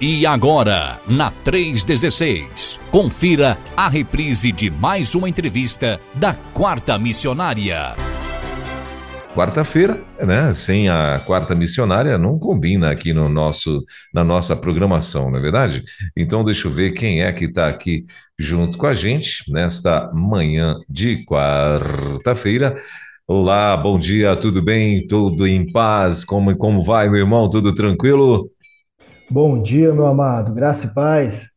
E agora, na 316, confira a reprise de mais uma entrevista da Quarta Missionária. Quarta-feira, né? Sem a quarta missionária não combina aqui no nosso na nossa programação, não é verdade? Então deixa eu ver quem é que está aqui junto com a gente nesta manhã de quarta-feira. Olá, bom dia, tudo bem? Tudo em paz? Como como vai, meu irmão? Tudo tranquilo? Bom dia, meu amado. Graça e paz.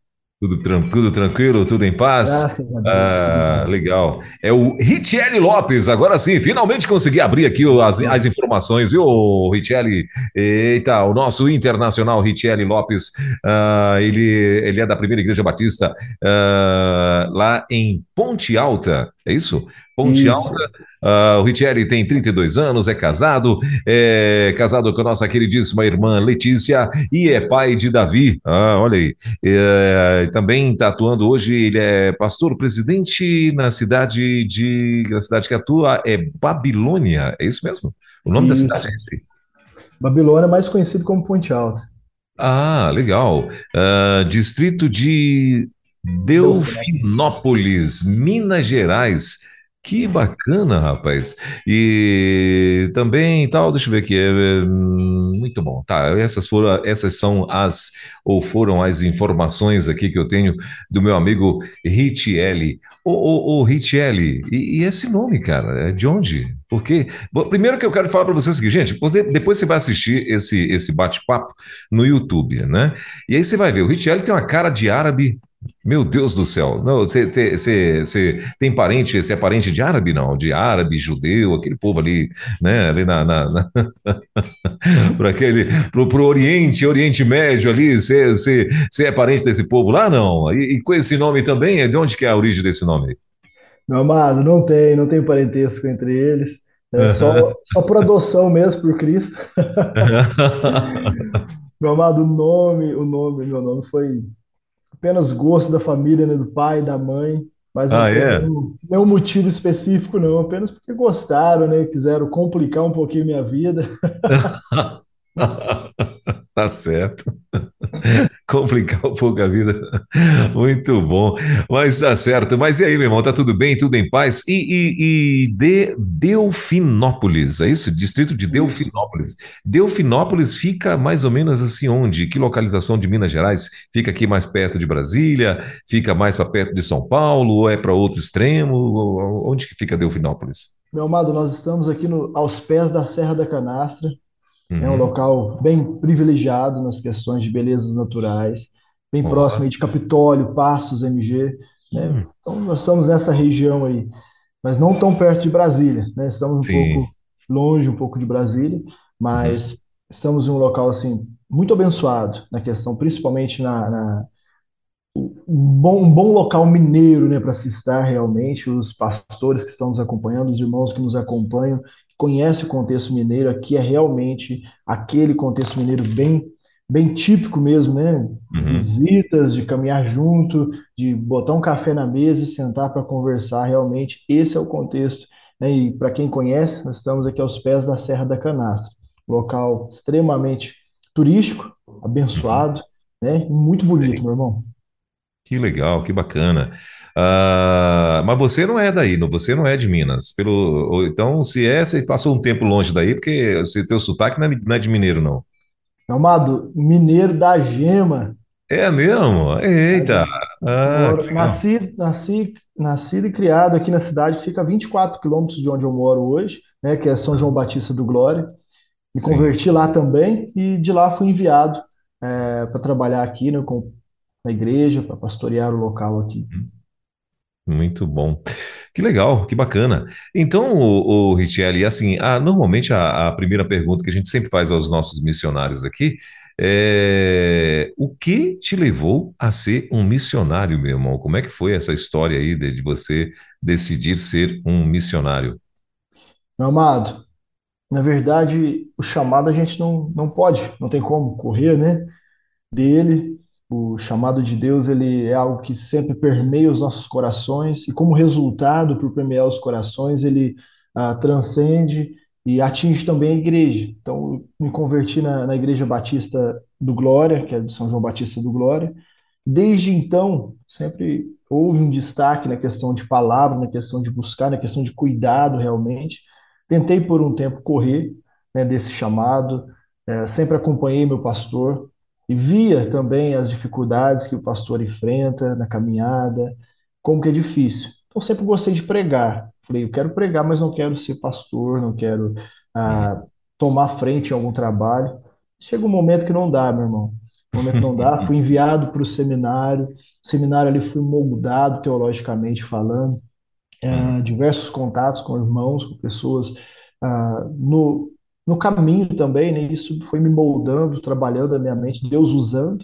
Tudo, tran- tudo tranquilo, tudo em paz? Graças a Deus. Ah, legal. É o Richelli Lopes. Agora sim, finalmente consegui abrir aqui as, as informações, viu, Richelli? Eita, o nosso internacional Richelli Lopes, ah, ele, ele é da Primeira Igreja Batista, ah, lá em Ponte Alta, é isso? Ponte Isso. Alta. Ah, o Richelli tem 32 anos, é casado, é casado com a nossa queridíssima irmã Letícia e é pai de Davi. Ah, olha aí. É, também está atuando hoje, ele é pastor presidente na cidade de. Na cidade que atua é Babilônia, é isso mesmo? O nome da Isso. cidade é esse? Babilônia é mais conhecido como Ponte Alta. Ah, legal. Ah, distrito de Delfinópolis, Minas Gerais. Que bacana, rapaz. E também tal, deixa eu ver aqui. é, hum, muito bom. Tá, essas foram, essas são as, ou foram as informações aqui que eu tenho do meu amigo Richelli. Ô, ô, ô, e, e esse nome, cara, é de onde? Porque, bom, primeiro que eu quero falar para você é o seguinte, gente, depois você vai assistir esse, esse bate-papo no YouTube, né? E aí você vai ver, o Richelli tem uma cara de árabe. Meu Deus do céu. Não, você, tem parente, você é parente de árabe, não? De árabe, judeu, aquele povo ali, né? Ali na, na, na... para aquele, pro, pro Oriente, Oriente Médio ali, você, é parente desse povo lá, não? E, e com esse nome também, de onde que é a origem desse nome? Meu amado, não tem, não tem parentesco entre eles. É só, só por adoção mesmo, por Cristo. Meu amado, o nome, o nome, meu nome foi apenas gosto da família, né, do pai, da mãe, mas não Ah, tem é? nenhum, nenhum motivo específico, não. Apenas porque gostaram, né? Quiseram complicar um pouquinho minha vida. Tá certo. Complicar um pouco a vida. Muito bom. Mas tá certo. Mas e aí, meu irmão? Tá tudo bem? Tudo em paz? E, e, e de Delfinópolis, é isso? Distrito de. Delfinópolis. Delfinópolis fica mais ou menos assim onde? Que localização de Minas Gerais? Fica aqui mais perto de Brasília? Fica mais para perto de São Paulo? Ou é para outro extremo? Onde que fica Delfinópolis? Meu amado, nós estamos aqui no- aos pés da Serra da Canastra. É um Uhum. local bem privilegiado nas questões de belezas naturais, bem próximo de Capitólio, Passos, MG, né? hum, Então nós estamos nessa região aí, mas não tão perto de Brasília, né? Estamos um sim. pouco longe um pouco de Brasília, Uhum. mas estamos em um local assim muito abençoado na questão, principalmente na, na- um bom, um bom local mineiro, né, para se estar realmente, os pastores que estão nos acompanhando, os irmãos que nos acompanham, que conhecem o contexto mineiro, aqui é realmente aquele contexto mineiro bem, bem típico mesmo, né? Uhum. Visitas, de caminhar junto, de botar um café na mesa e sentar para conversar, realmente, esse é o contexto, né? E para quem conhece, nós estamos aqui aos pés da Serra da Canastra, local extremamente turístico, Uhum. abençoado, né? E muito bonito, meu irmão. Que legal, que bacana. Ah, mas você não é daí, não- você não é de Minas. Pelo, então, se é, você passou um tempo longe daí, porque o seu teu sotaque não é, não é de mineiro, não. Amado, mineiro da Gema. É mesmo? Eita! Ah, Moro, nasci, nasci, nascido e criado aqui na cidade que fica a 24 quilômetros de onde eu moro hoje, né, que é São João Batista do Glória. Me Sim, converti lá também e de lá fui enviado para trabalhar aqui, né, com, na igreja, para pastorear o local aqui. muito bom. Que legal, que bacana. Então, o, o Richelli, assim, ah, normalmente a, a primeira pergunta que a gente sempre faz aos nossos missionários aqui é o que te levou a ser um missionário, meu irmão? Como é que foi essa história aí de, de você decidir ser um missionário? Meu amado, na verdade, o chamado a gente não, não pode, não tem como correr, né? dele. O chamado de Deus, ele é algo que sempre permeia os nossos corações e como resultado por permear os corações, ele ah, transcende e atinge também a igreja. Então, me converti na, na Igreja Batista do Glória, que é de São João Batista do Glória. Desde então, sempre houve um destaque na questão de palavra, na questão de buscar, na questão de cuidado realmente. Tentei por um tempo correr, né, desse chamado, é, sempre acompanhei meu pastor e via também as dificuldades que o pastor enfrenta na caminhada, como que é difícil. Então, sempre gostei de pregar. Falei, eu quero pregar, mas não quero ser pastor, não quero ah, tomar frente em algum trabalho. Chega um momento que não dá, meu irmão. Um momento que não dá. Fui enviado para o seminário. O seminário ali fui moldado teologicamente falando. Ah, diversos contatos com irmãos, com pessoas ah, no, no caminho também, né? Isso foi me moldando, trabalhando a minha mente, Deus usando.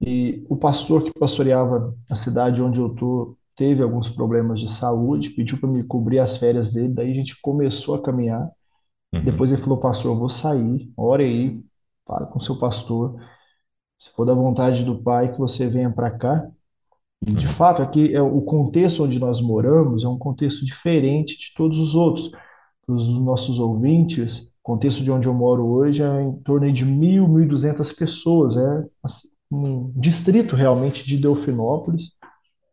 E o pastor que pastoreava a cidade onde eu tô teve alguns problemas de saúde, pediu para me cobrir as férias dele, daí a gente começou a caminhar. Uhum. Depois ele falou, pastor, eu vou sair, ore aí, fala com seu pastor. Se for da vontade do Pai, que você venha para cá. E de Uhum. fato, aqui é o contexto onde nós moramos é um contexto diferente de todos os outros. Os nossos ouvintes, contexto de onde eu moro hoje é em torno de mil, mil e duzentas pessoas. É assim, um distrito realmente de Delfinópolis.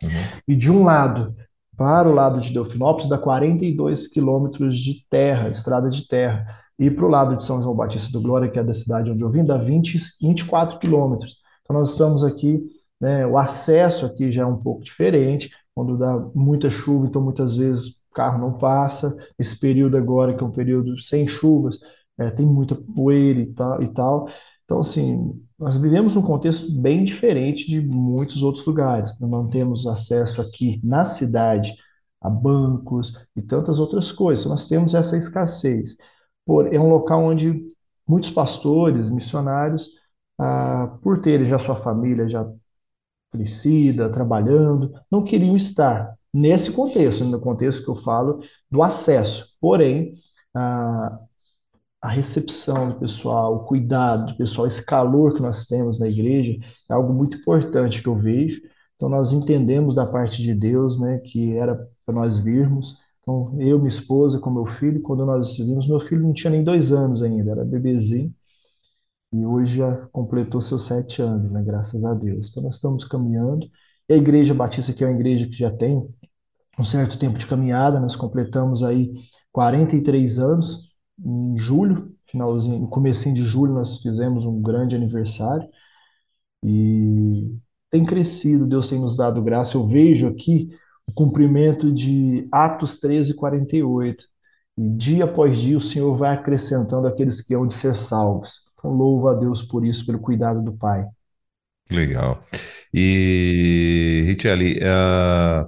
Uhum. E de um lado para o lado de Delfinópolis dá 42 quilômetros de terra, estrada de terra. E para o lado de São João Batista do Glória, que é da cidade onde eu vim, dá 20, 24 quilômetros. Então nós estamos aqui, né, o acesso aqui já é um pouco diferente, quando dá muita chuva, então muitas vezes carro não passa. Esse período agora, que é um período sem chuvas, é, tem muita poeira e tal, e tal. Então, assim, nós vivemos num contexto bem diferente de muitos outros lugares. Nós não temos acesso aqui na cidade a bancos e tantas outras coisas. Nós temos essa escassez. Por, é um local onde muitos pastores, missionários, ah, por terem já sua família já crescida, trabalhando, não queriam estar nesse contexto, no contexto que eu falo do acesso. Porém, ah, a recepção do pessoal, o cuidado do pessoal, esse calor que nós temos na igreja é algo muito importante que eu vejo. Então, nós entendemos da parte de Deus, né, que era para nós virmos. Então, eu, minha esposa, com meu filho, quando nós vimos, meu filho não tinha nem dois anos ainda, era bebezinho, e hoje já completou seus sete anos, né, graças a Deus. Então, nós estamos caminhando. A Igreja Batista, que é uma igreja que já tem um certo tempo de caminhada, nós completamos aí 43 anos em julho, finalzinho, no comecinho de julho nós fizemos um grande aniversário e tem crescido, Deus tem nos dado graça. Eu vejo aqui o cumprimento de Atos 13, 48. E dia após dia o Senhor vai acrescentando aqueles que hão de ser salvos. Então louvo a Deus por isso, pelo cuidado do Pai. Legal. E, Richeli, ah,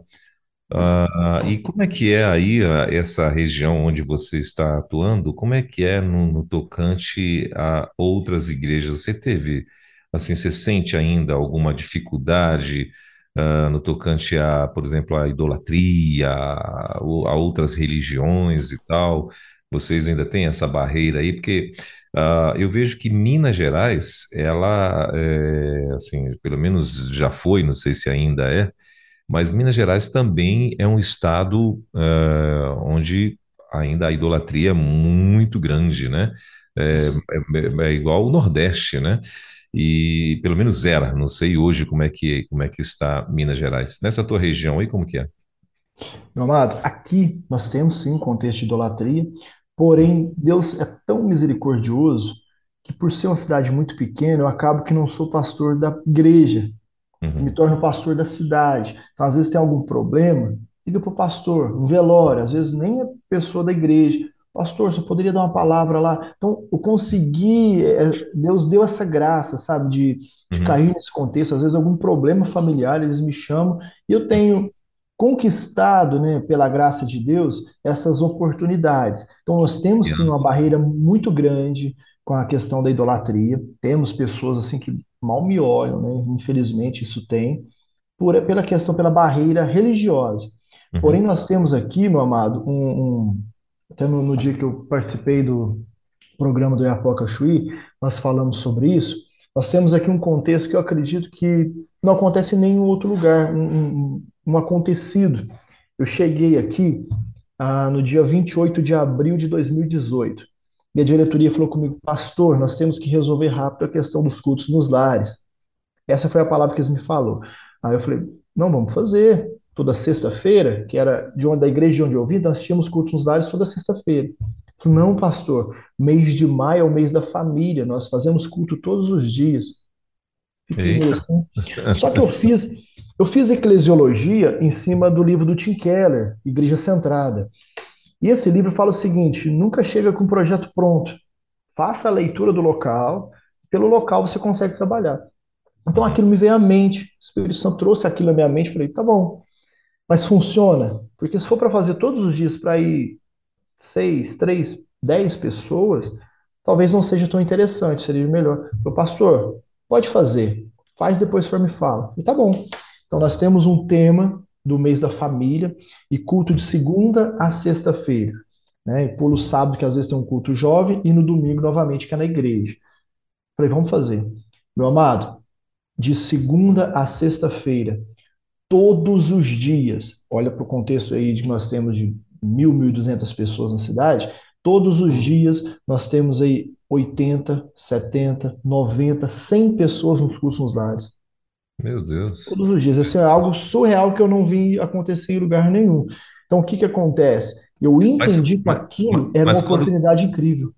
ah, e como é que é aí ah, essa região onde você está atuando? Como é que é no, no tocante a outras igrejas? Você teve, assim, você sente ainda alguma dificuldade, ah, no tocante a, por exemplo, a idolatria, a, a outras religiões e tal? Vocês ainda têm essa barreira aí? Porque ah, eu vejo que Minas Gerais, ela, é, assim, pelo menos já foi, não sei se ainda é, mas Minas Gerais também é um estado eh, onde ainda a idolatria é muito grande, né? É, é- é igual o Nordeste, né? E pelo menos era, não sei hoje como é que como é que está Minas Gerais. Nessa tua região aí, como que é? Meu amado, aqui nós temos sim um contexto de idolatria, porém Deus é tão misericordioso que por ser uma cidade muito pequena, eu acabo que não sou pastor da igreja, me Uhum, torno pastor da cidade. Então, às vezes tem algum problema, liga para o pastor, um velório, às vezes nem é pessoa da igreja. Pastor, você poderia dar uma palavra lá? Então, eu consegui, é, Deus deu essa graça, sabe, de, de uhum, cair nesse contexto. Às vezes, algum problema familiar, eles me chamam, e eu tenho conquistado, né, pela graça de Deus, essas oportunidades. Então, nós temos sim uma barreira muito grande com a questão da idolatria. Temos pessoas assim que mal me olham, né? Infelizmente, isso tem, por, pela questão, pela barreira religiosa. Porém, Uhum, nós temos aqui, meu amado, um, um- até no, no dia que eu participei do programa do Iapoca Chuí, nós falamos sobre isso. Nós temos aqui um contexto que eu acredito que não acontece em nenhum outro lugar, um, um, um acontecido. Eu cheguei aqui ah, no dia 28 de abril de 2018. E a diretoria falou comigo, pastor, nós temos que resolver rápido a questão dos cultos nos lares. Essa foi a palavra que eles me falou. Aí eu falei, não, vamos fazer. Toda sexta-feira, que era de onde, da igreja de onde eu vim, nós tínhamos cultos nos lares toda sexta-feira. Falei, não, pastor, mês de maio é o mês da família, nós fazemos culto todos os dias. Fiquei assim. Só que eu fiz, eu fiz eclesiologia em cima do livro do Tim Keller, Igreja Centrada. E esse livro fala o seguinte: nunca chega com um projeto pronto. Faça a leitura do local, pelo local você consegue trabalhar. Então aquilo me veio à mente. O Espírito Santo trouxe aquilo à minha mente. Falei, tá bom, mas funciona? Porque se for para fazer todos os dias para ir seis, três, dez pessoas, talvez não seja tão interessante, seria melhor. Falei, pastor, pode fazer, faz depois for me fala. E tá bom. Então nós temos um tema do mês da família e culto de segunda a sexta-feira. Né? E pula o sábado, que às vezes tem um culto jovem, e no domingo novamente, que é na igreja. Falei, vamos fazer. Meu amado, de segunda a sexta-feira, todos os dias, olha para o contexto aí de que nós temos de mil, mil e duzentas pessoas na cidade, todos os dias nós temos aí 80, 70, 90, 100 pessoas nos cursos nos lares. Meu Deus. Todos os dias. Isso é algo surreal que eu não vi acontecer em lugar nenhum. Então, o que que acontece? Eu Mas, entendi que mas, aquilo era uma mas quando, oportunidade incrível.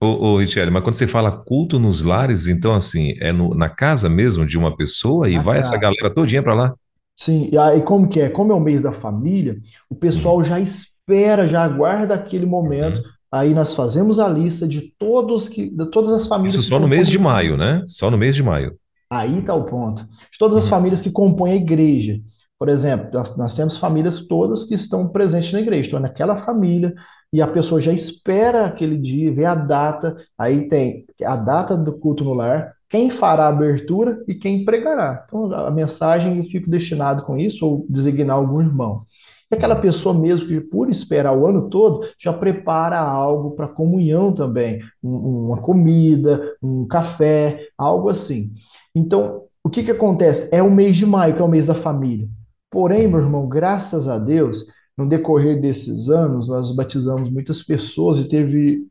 ô, ô, Richelle, mas quando você fala culto nos lares, então assim, é no- na casa mesmo de uma pessoa e Na vai essa casa. galera todinha pra lá? Sim, e aí como que é? Como é o mês da família, o Uhum, pessoal já espera, já aguarda aquele momento. uhum. Aí nós fazemos a lista de todos que, de todas as Isso famílias que só no mês de maio, né? Só no mês de maio. Aí está o ponto. De todas as Uhum. famílias que compõem a igreja. Por exemplo, nós temos famílias todas que estão presentes na igreja. Então, naquela família, e a pessoa já espera aquele dia, vê a data. Aí tem a data do culto no lar, quem fará a abertura e quem pregará. Então, a mensagem eu fico destinado com isso, ou designar algum irmão. E aquela pessoa mesmo que, por esperar o ano todo, já prepara algo para comunhão também. Um- uma comida, um café, algo assim. Então, o que que acontece? É o mês de maio, que é o mês da família. Porém, meu irmão, graças a Deus, no decorrer desses anos, nós batizamos muitas pessoas e teve,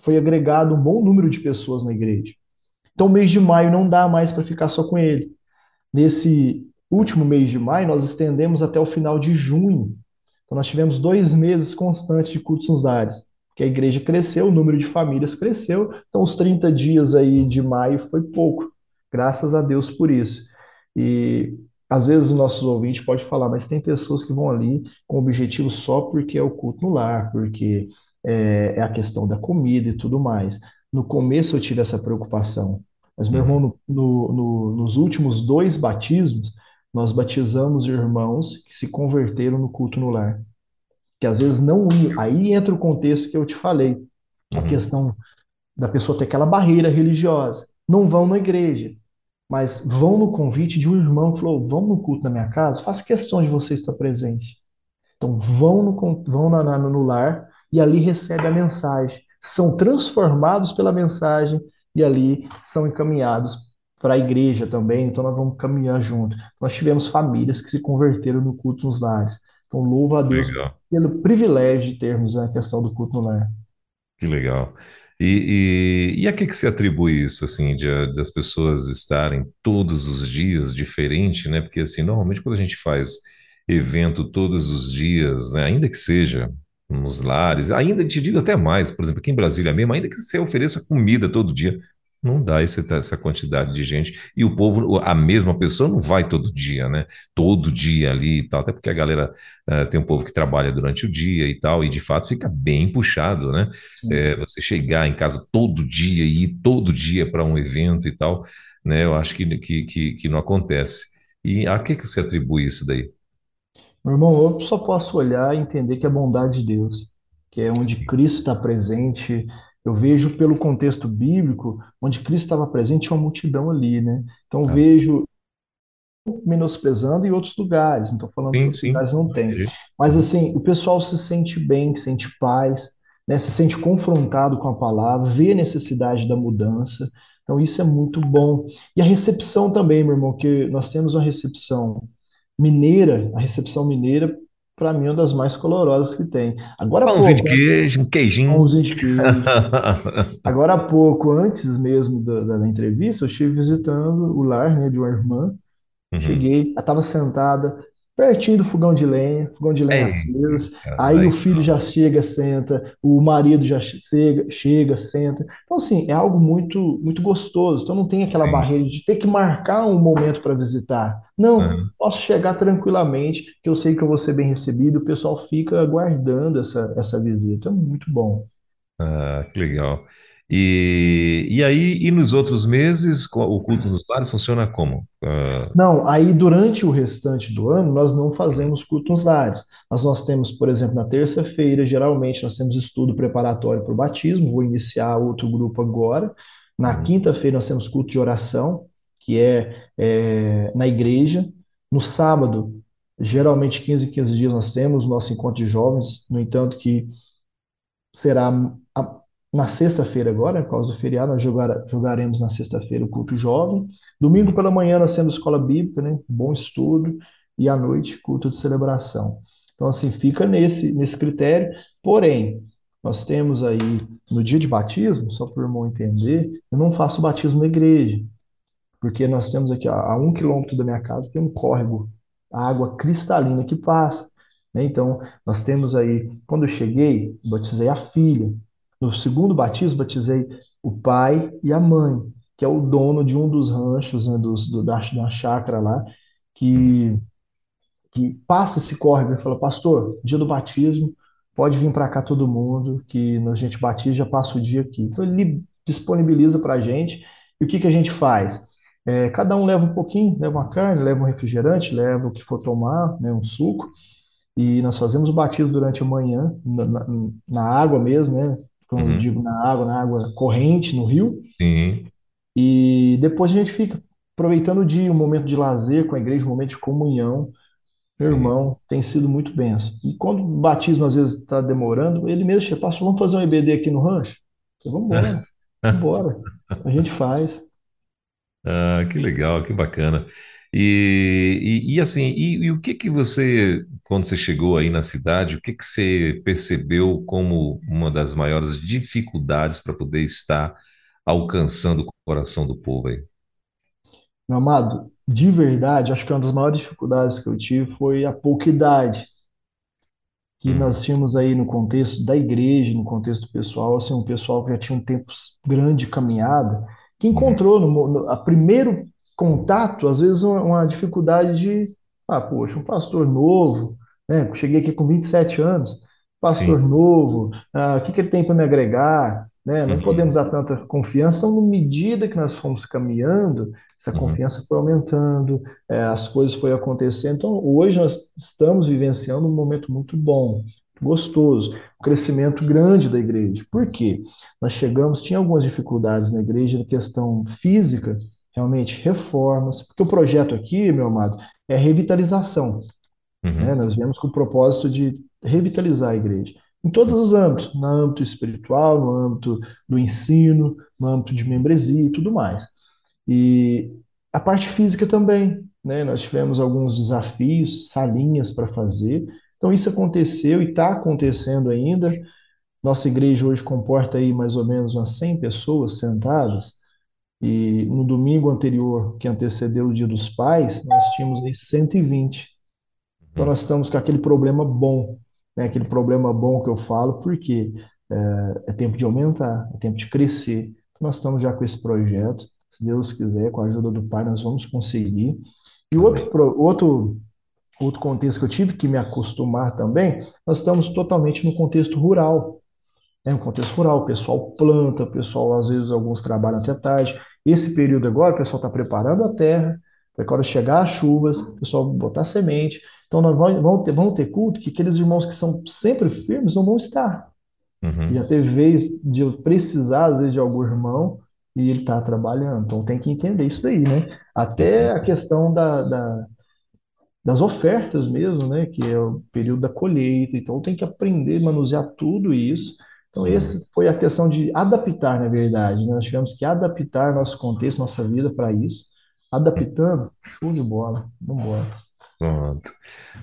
foi agregado um bom número de pessoas na igreja. Então, o mês de maio não dá mais para ficar só com ele. Nesse último mês de maio, nós estendemos até o final de junho. Então, nós tivemos dois meses constantes de cultos nos lares, porque a igreja cresceu, o número de famílias cresceu, então os 30 dias aí de maio foi pouco. Graças a Deus por isso. E às vezes os nossos ouvintes podem falar, mas tem pessoas que vão ali com objetivo só porque é o culto no lar, porque é, é a questão da comida e tudo mais. No começo eu tive essa preocupação, mas meu irmão, no- no- no- nos últimos dois batismos, nós batizamos irmãos que se converteram no culto no lar que às vezes não iam. Aí entra o contexto que eu te falei, a Uhum. questão da pessoa ter aquela barreira religiosa. Não vão na igreja, mas vão no convite de um irmão que falou: vão no culto na minha casa, faço questão de você estar presente. Então vão no, vão na, na- no lar e ali recebem a mensagem. São transformados pela mensagem e ali são encaminhados para a igreja também. Então nós vamos caminhar junto. Nós tivemos famílias que se converteram no culto nos lares. Então louvo a Deus Legal. pelo privilégio de termos a questão do culto no lar. Que legal. E, e, e a que que se atribui isso, assim, de, das pessoas estarem todos os dias diferente, né? Porque, assim, normalmente quando a gente faz evento todos os dias, né, ainda que seja nos lares, ainda te digo até mais, por exemplo, aqui em Brasília mesmo, ainda que você ofereça comida todo dia, não dá esse, essa quantidade de gente. E o povo, a mesma pessoa não vai todo dia, né? Todo dia ali e tal, até porque a galera, eh, tem um povo que trabalha durante o dia e tal, e de fato fica bem puxado, né? É, você chegar em casa todo dia e ir todo dia para um evento e tal, né? Eu acho que, que, que, que não acontece. E a que que se atribui isso daí? Meu irmão, eu só posso olhar e entender que é a bondade de Deus, que é onde Sim, Cristo está presente. Eu vejo pelo contexto bíblico, onde Cristo estava presente, tinha uma multidão ali, né? Então ah, vejo menosprezando em outros lugares, não estou falando que sim, outros sim. lugares não tem. Mas assim, o pessoal se sente bem, se sente paz, né? Se sente confrontado com a palavra, vê a necessidade da mudança. Então isso é muito bom. E a recepção também, meu irmão, que nós temos uma recepção mineira, a recepção mineira para mim, uma das mais colorosas que tem. Agora Pãozinho de pouco, antes, queijo, um queijinho. pãozinho de queijo. Agora há pouco, antes mesmo da, da da entrevista, eu estive visitando o lar, né, de uma irmã. Uhum. Cheguei, ela estava sentada pertinho do fogão de lenha, fogão de lenha Ei, aceso. cara, Aí o filho já chega, senta, o marido já chega, chega, senta. Então, assim, é algo muito, muito gostoso. Então, não tem aquela Sim. barreira de ter que marcar um momento para visitar. Não, Uhum. posso chegar tranquilamente, que eu sei que eu vou ser bem recebido. O pessoal fica aguardando essa, essa visita. É muito bom. Ah, que legal. E, e aí, e nos outros meses, o culto nos lares funciona como? Ah, Não, aí durante o restante do ano nós não fazemos culto nos lares. Mas nós temos, por exemplo, na terça-feira, geralmente nós temos estudo preparatório para o batismo, vou iniciar outro grupo agora. Na uhum, quinta-feira nós temos culto de oração, que é, é, na igreja. No sábado, geralmente 15 em 15 dias nós temos nosso encontro de jovens, no entanto que será na sexta-feira agora, por causa do feriado, nós jogar- jogaremos na sexta-feira o culto jovem. Domingo pela manhã nós temos escola bíblica, né? Bom estudo. E à noite, culto de celebração. Então, assim, fica nesse, nesse critério. Porém, nós temos aí, no dia de batismo, só para o irmão entender, eu não faço batismo na igreja porque nós temos aqui a, um quilômetro da minha casa tem um córrego, a água cristalina que passa, né? Então, nós temos aí, quando eu cheguei, batizei a filha. No segundo batismo, batizei o pai e a mãe, que é o dono de um dos ranchos, né, dos, do, da, uma chácara lá, que que passa esse córrego e fala, pastor, dia do batismo, pode vir para cá todo mundo, que a gente batiza, já passa o dia aqui. Então ele disponibiliza para a gente, e o que que a gente faz? É, cada um leva um pouquinho, leva uma carne, leva um refrigerante, leva o que for tomar, né, um suco, e nós fazemos o batismo durante a manhã, na, na- na água mesmo, né? Eu Uhum. digo na água, na água corrente, no rio, Sim, e depois a gente fica aproveitando o dia, um momento de lazer com a igreja, um momento de comunhão, meu sim. irmão, tem sido muito benção. E quando o batismo às vezes está demorando, ele mesmo chega, pastor, vamos fazer um EBD aqui no rancho? Eu, vamos embora, vamos embora. A gente faz. Ah, que legal, que bacana. E, e, e assim, e, e o que que você, quando você chegou aí na cidade, o que que você percebeu como uma das maiores dificuldades para poder estar alcançando o coração do povo aí? Meu amado, de verdade, acho que uma das maiores dificuldades que eu tive foi a pouca idade. que Hum, nós tínhamos aí no contexto da igreja, no contexto pessoal, assim, um pessoal que já tinha um tempo grande de caminhada, que uhum, encontrou no, no a primeiro contato, às vezes, uma, uma dificuldade de, ah, poxa, um pastor novo, né? Cheguei aqui com 27 anos, pastor sim, novo, ah, o que que ele tem para me agregar, né? Não podemos uhum, dar tanta confiança. Então, na medida que nós fomos caminhando, essa uhum, confiança foi aumentando, é, as coisas foram acontecendo. Então, hoje nós estamos vivenciando um momento muito bom, gostoso, um crescimento grande da igreja. Por quê? Nós chegamos, tinha algumas dificuldades na igreja na questão física, realmente reformas, porque o projeto aqui, meu amado, é revitalização, né? uhum, Nós viemos com o propósito de revitalizar a igreja. Em todos os âmbitos, no âmbito espiritual, no âmbito do ensino, no âmbito de membresia e tudo mais. E a parte física também, né? Nós tivemos alguns desafios, salinhas para fazer. Então isso aconteceu e está acontecendo ainda. Nossa igreja hoje comporta aí mais ou menos umas 100 pessoas sentadas. E no domingo anterior, que antecedeu o Dia dos Pais, nós tínhamos aí 120. Então nós estamos com aquele problema bom, né? Aquele problema bom que eu falo, porque é, é tempo de aumentar, é tempo de crescer. Então nós estamos já com esse projeto. Se Deus quiser, com a ajuda do Pai, nós vamos conseguir. E outro, outro, outro contexto que eu tive que me acostumar também, nós estamos totalmente no contexto rural. É um contexto rural, o pessoal planta, o pessoal, às vezes, alguns trabalham até tarde. Esse período agora, o pessoal está preparando a terra, para quando chegar as chuvas, o pessoal botar semente. Então, nós vamos ter, vamos ter culto que aqueles irmãos que são sempre firmes não vão estar. Uhum, já teve vez de eu precisar, às vezes, de algum irmão e ele está trabalhando. Então, tem que entender isso daí, né? Até a uhum, questão da, da das ofertas mesmo, né? Que é o período da colheita. Então tem que aprender a manusear tudo isso. Então esse foi a questão de adaptar, na verdade, né? Nós tivemos que adaptar nosso contexto, nossa vida para isso. Adaptando, show de bola. Vamos embora. Pronto.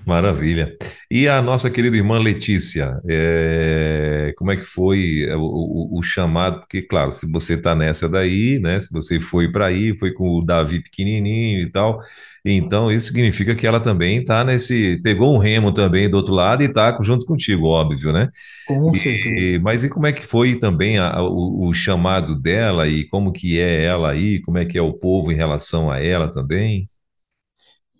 Maravilha. E a nossa querida irmã Letícia, é, como é que foi o, o- o chamado? Porque, claro, se você está nessa daí, né? Se você foi para aí, foi com o Davi pequenininho e tal, então isso significa que ela também está nesse, pegou um remo também do outro lado e está junto contigo, óbvio, né? Com E, certeza. mas e como é que foi também a- a- o, o chamado dela e como que é ela aí? Como é que é o povo em relação a ela também?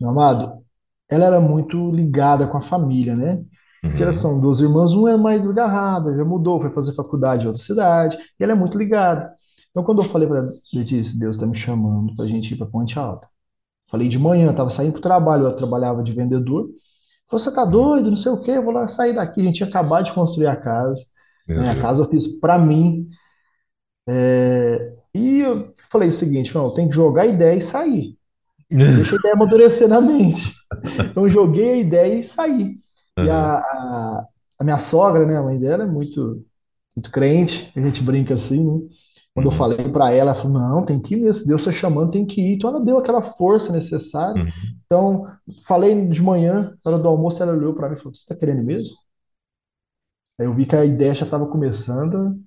Meu amado, ela era muito ligada com a família, né? Porque elas Uhum, são duas irmãs, uma é mais desgarrada, já mudou, foi fazer faculdade em outra cidade, e ela é muito ligada. Então, quando eu falei para Letícia, Deus está me chamando para a gente ir para Ponte Alta. Falei de manhã, estava saindo para o trabalho, eu trabalhava de vendedor. Você tá uhum. doido, não sei o quê, eu vou lá sair daqui. A gente tinha acabado de construir a casa, né? A casa eu fiz para mim. é, E eu falei o seguinte, não, tenho que jogar a ideia e sair. Deixa a ideia amadurecer na mente. Então, eu joguei a ideia e saí. E a, a, a minha sogra, né, a mãe dela, é muito, muito crente, a gente brinca assim, né? Quando eu uhum, falei para ela, ela falou: não, tem que ir mesmo, se Deus está chamando, tem que ir. Então, ela deu aquela força necessária. uhum, Então, falei de manhã, na hora do almoço, ela olhou para mim e falou: você está querendo mesmo? Aí eu vi que a ideia já estava começando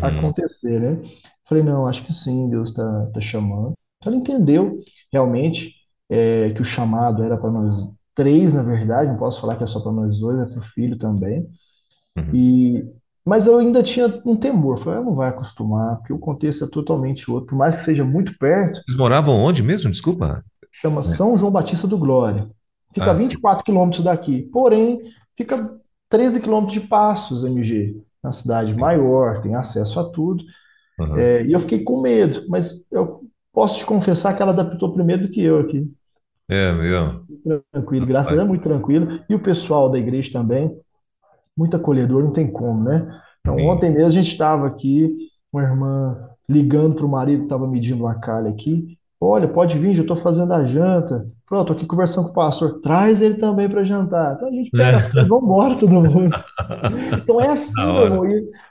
a uhum, acontecer, né? Falei: não, acho que sim, Deus está tá tá chamando. Então, ela entendeu realmente é, que o chamado era para nós três, na verdade, não posso falar que é só para nós dois, é para o filho também. uhum. E, mas eu ainda tinha um temor. Falei, ela não vai acostumar, porque o contexto é totalmente outro. Por mais que seja muito perto, Vocês moravam onde mesmo? Desculpa. chama É. São João Batista do Glória. Fica a Ah, sim. 24 quilômetros daqui. Porém, fica 13 quilômetros de Passos, MG. Uma cidade maior, tem acesso a tudo. Uhum. É, e eu fiquei com medo, mas eu posso te confessar que ela adaptou primeiro do que eu aqui. É, meu. Tranquilo, graças a. Deus, muito tranquilo. E o pessoal da igreja também. muito acolhedor, não tem como, né? Então, Sim. ontem mesmo a gente estava aqui, uma irmã ligando para o marido estava medindo uma calha aqui. Olha, pode vir, já estou fazendo a janta. Pronto, estou aqui conversando com o pastor. Traz ele também para jantar. Então a gente pega as coisas, vamos embora, todo mundo. Então é assim, meu irmão.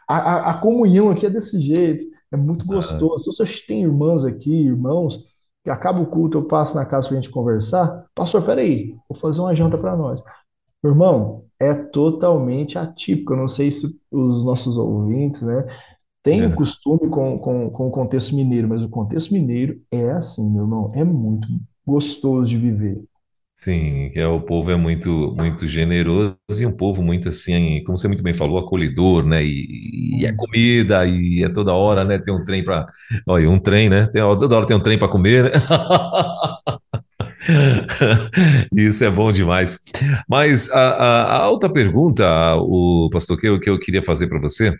A, a, a comunhão aqui é desse jeito. É muito Ah, gostoso. Se você tem irmãs aqui, irmãos, que acaba o culto, eu passo na casa para a gente conversar. Pastor, peraí, vou fazer uma janta para nós. Irmão, é totalmente atípico. Eu não sei se os nossos ouvintes, né, têm o é. costume com, com, com o contexto mineiro, mas o contexto mineiro é assim, meu irmão, é muito gostoso de viver. Sim, que é, o povo é muito muito generoso e um povo muito assim, como você muito bem falou, acolhedor, né? E, e é Hum. comida e é toda hora, né? Tem um trem para, olha, um trem, né? Tem, toda hora tem um trem para comer, né? Isso é bom demais. Mas a, a, a outra pergunta, o pastor, que eu, que eu queria fazer para você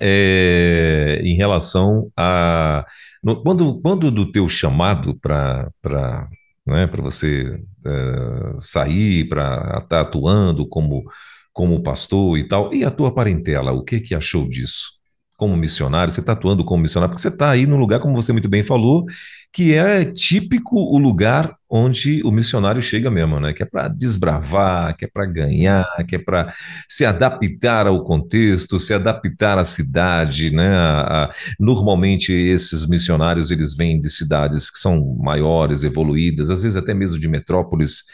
é em relação a no- quando, quando do teu chamado para para né, para você eh, sair, para estar atuando como como pastor e tal, e a tua parentela, o que que achou disso? Como missionário, você está atuando como missionário, porque você está aí num lugar, como você muito bem falou, que é típico o lugar onde o missionário chega mesmo, né? Que é para desbravar, que é para ganhar, que é para se adaptar ao contexto, se adaptar à cidade, né? Normalmente esses missionários eles vêm de cidades que são maiores, evoluídas, às vezes até mesmo de metrópoles,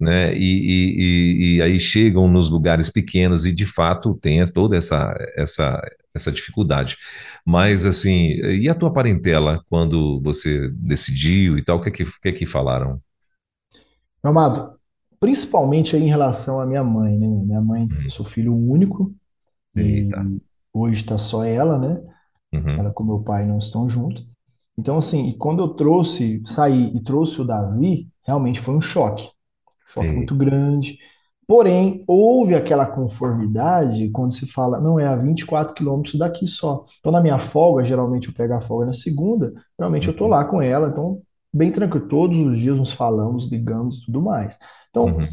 né? E, e, e- e aí chegam nos lugares pequenos e de fato tem toda essa essa essa dificuldade. Mas assim, e a tua parentela quando você decidiu e tal, o que é que, que é que falaram? Meu amado, principalmente aí em relação à minha mãe, né? Minha mãe, Hum, sou filho único Eita. e hoje está só ela, né? Uhum. Ela com meu pai não estão juntos. Então, assim, quando eu trouxe, saí e trouxe o Davi, realmente foi um choque. choque muito Eita. grande. Porém, houve aquela conformidade quando se fala, não, é a 24 quilômetros daqui só. Então, na minha folga, geralmente eu pego a folga na segunda, geralmente eu tô Uhum. lá com ela, então, bem tranquilo. Todos os dias nos falamos, ligamos e tudo mais. Então, Uhum.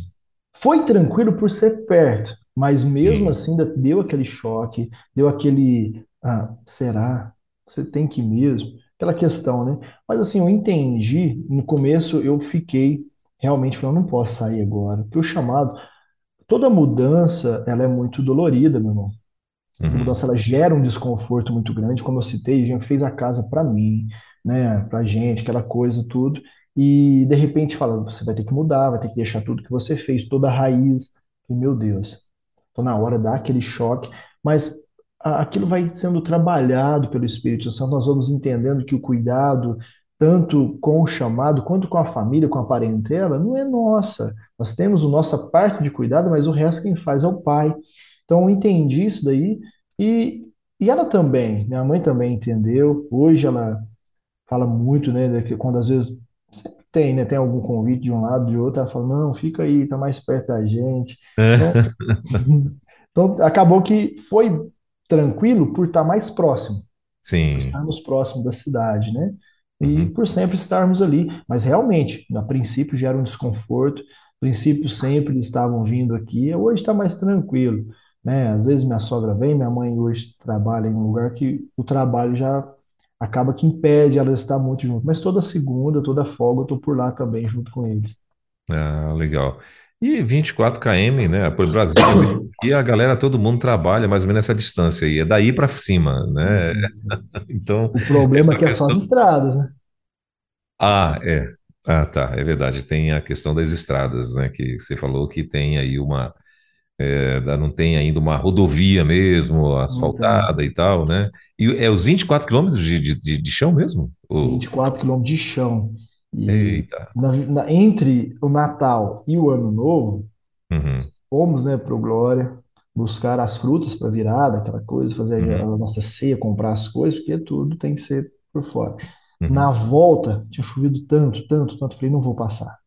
foi tranquilo por ser perto, mas mesmo Sim. assim ainda deu aquele choque, deu aquele, ah, será? Você tem que mesmo? Aquela questão, né? Mas assim, eu entendi, no começo eu fiquei realmente falando, não posso sair agora, porque o chamado, toda mudança, ela é muito dolorida, meu irmão. Toda Uhum. mudança, ela gera um desconforto muito grande, como eu citei, a gente fez a casa para mim, né, pra gente, aquela coisa, tudo. e de repente fala, você vai ter que mudar, vai ter que deixar tudo que você fez, toda a raiz. E, meu Deus, então na hora dá aquele choque, mas a- aquilo vai sendo trabalhado pelo Espírito Santo, nós vamos entendendo que o cuidado, tanto com o chamado quanto com a família, com a parentela, não é nossa. Nós temos a nossa parte de cuidado, mas o resto quem faz é o pai. Então eu entendi isso daí e, e ela também, minha mãe também entendeu. Hoje ela fala muito, né, de que quando às vezes sempre tem, né, tem algum convite de um lado, de outro, ela fala, não, fica aí, tá mais perto da gente. Então, então acabou que foi tranquilo por estar mais próximo por Sim. estarmos próximo da cidade, né? E Uhum. por sempre estarmos ali. Mas realmente, a princípio gera um desconforto, a princípio sempre estavam vindo aqui, hoje está mais tranquilo, né? Às vezes minha sogra vem, minha mãe hoje trabalha em um lugar que o trabalho já acaba que impede ela de estar muito junto. Mas toda segunda, toda folga, eu tô por lá também junto com eles. Ah, legal. E 24 km, né? Por mesmo. E a galera, todo mundo trabalha mais ou menos nessa distância aí. É daí para cima, né? sim, sim. Então, O problema essa aqui é só as estradas, né? Ah, é. Ah, tá. É verdade. Tem a questão das estradas, né? Que você falou que tem aí uma. é, não tem ainda uma rodovia mesmo, asfaltada e tal, né? E é os 24 quilômetros de, de, de chão mesmo? Ô, 24 quilômetros de chão. E eita. na- na- entre o Natal e o Ano Novo, Uhum, fomos, né, pro Glória buscar as frutas para virada, aquela coisa, fazer a uhum, nossa ceia, comprar as coisas, porque tudo tem que ser por fora. Na uhum. volta, tinha chovido tanto, tanto, tanto, falei, não vou passar.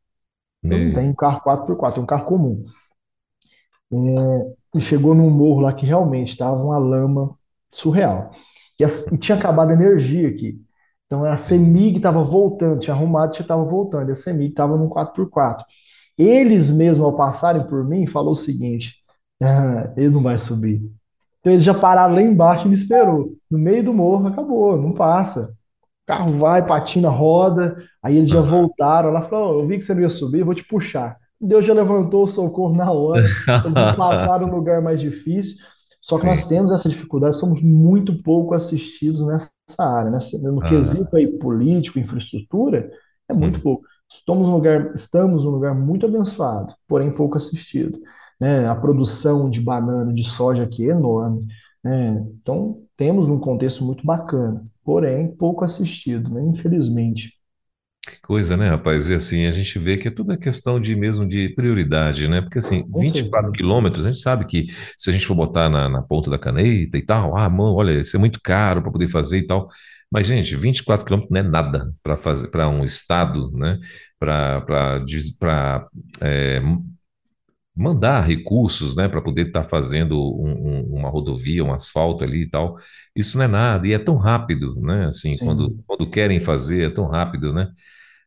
Não tenho um carro quatro por quatro, é um carro comum. E chegou num morro lá que realmente estava uma lama surreal. E, as- e tinha acabado a energia aqui. Então a CEMIG estava voltando, tinha arrumado, já estava voltando. E a CEMIG estava num quatro por quatro. Eles mesmos, ao passarem por mim, falou o seguinte: ah, ele não vai subir. Então eles já pararam lá embaixo e me esperou. No meio do morro, acabou, não passa. O carro vai, patina, roda. Aí eles já voltaram. Ela falou: "Ó, Eu vi que você não ia subir, vou te puxar. Deus já levantou o socorro na hora. Eles passaram no lugar mais difícil. Só que Sim. nós temos essa dificuldade, somos muito pouco assistidos nessa área, nessa, no quesito Ah, aí político, infraestrutura, é muito hum. pouco. Estamos num lugar, estamos num lugar muito abençoado, porém pouco assistido, né? A produção de banana, de soja aqui é enorme, né? Então temos um contexto muito bacana, porém pouco assistido, né? Infelizmente. Que coisa, né, rapaz? E assim, a gente vê que é tudo é questão de mesmo de prioridade, né? Porque assim, Com 24 certeza. quilômetros, a gente sabe que se a gente for botar na, na ponta da caneta e tal, ah, mano, olha, isso é muito caro para poder fazer e tal. Mas, gente, 24 quilômetros não é nada para fazer para um estado, né? Para para mandar recursos, né, para poder estar fazendo um- um- uma rodovia, um asfalto ali e tal. Isso não é nada, e é tão rápido, né? Assim, quando, quando querem fazer, é tão rápido, né?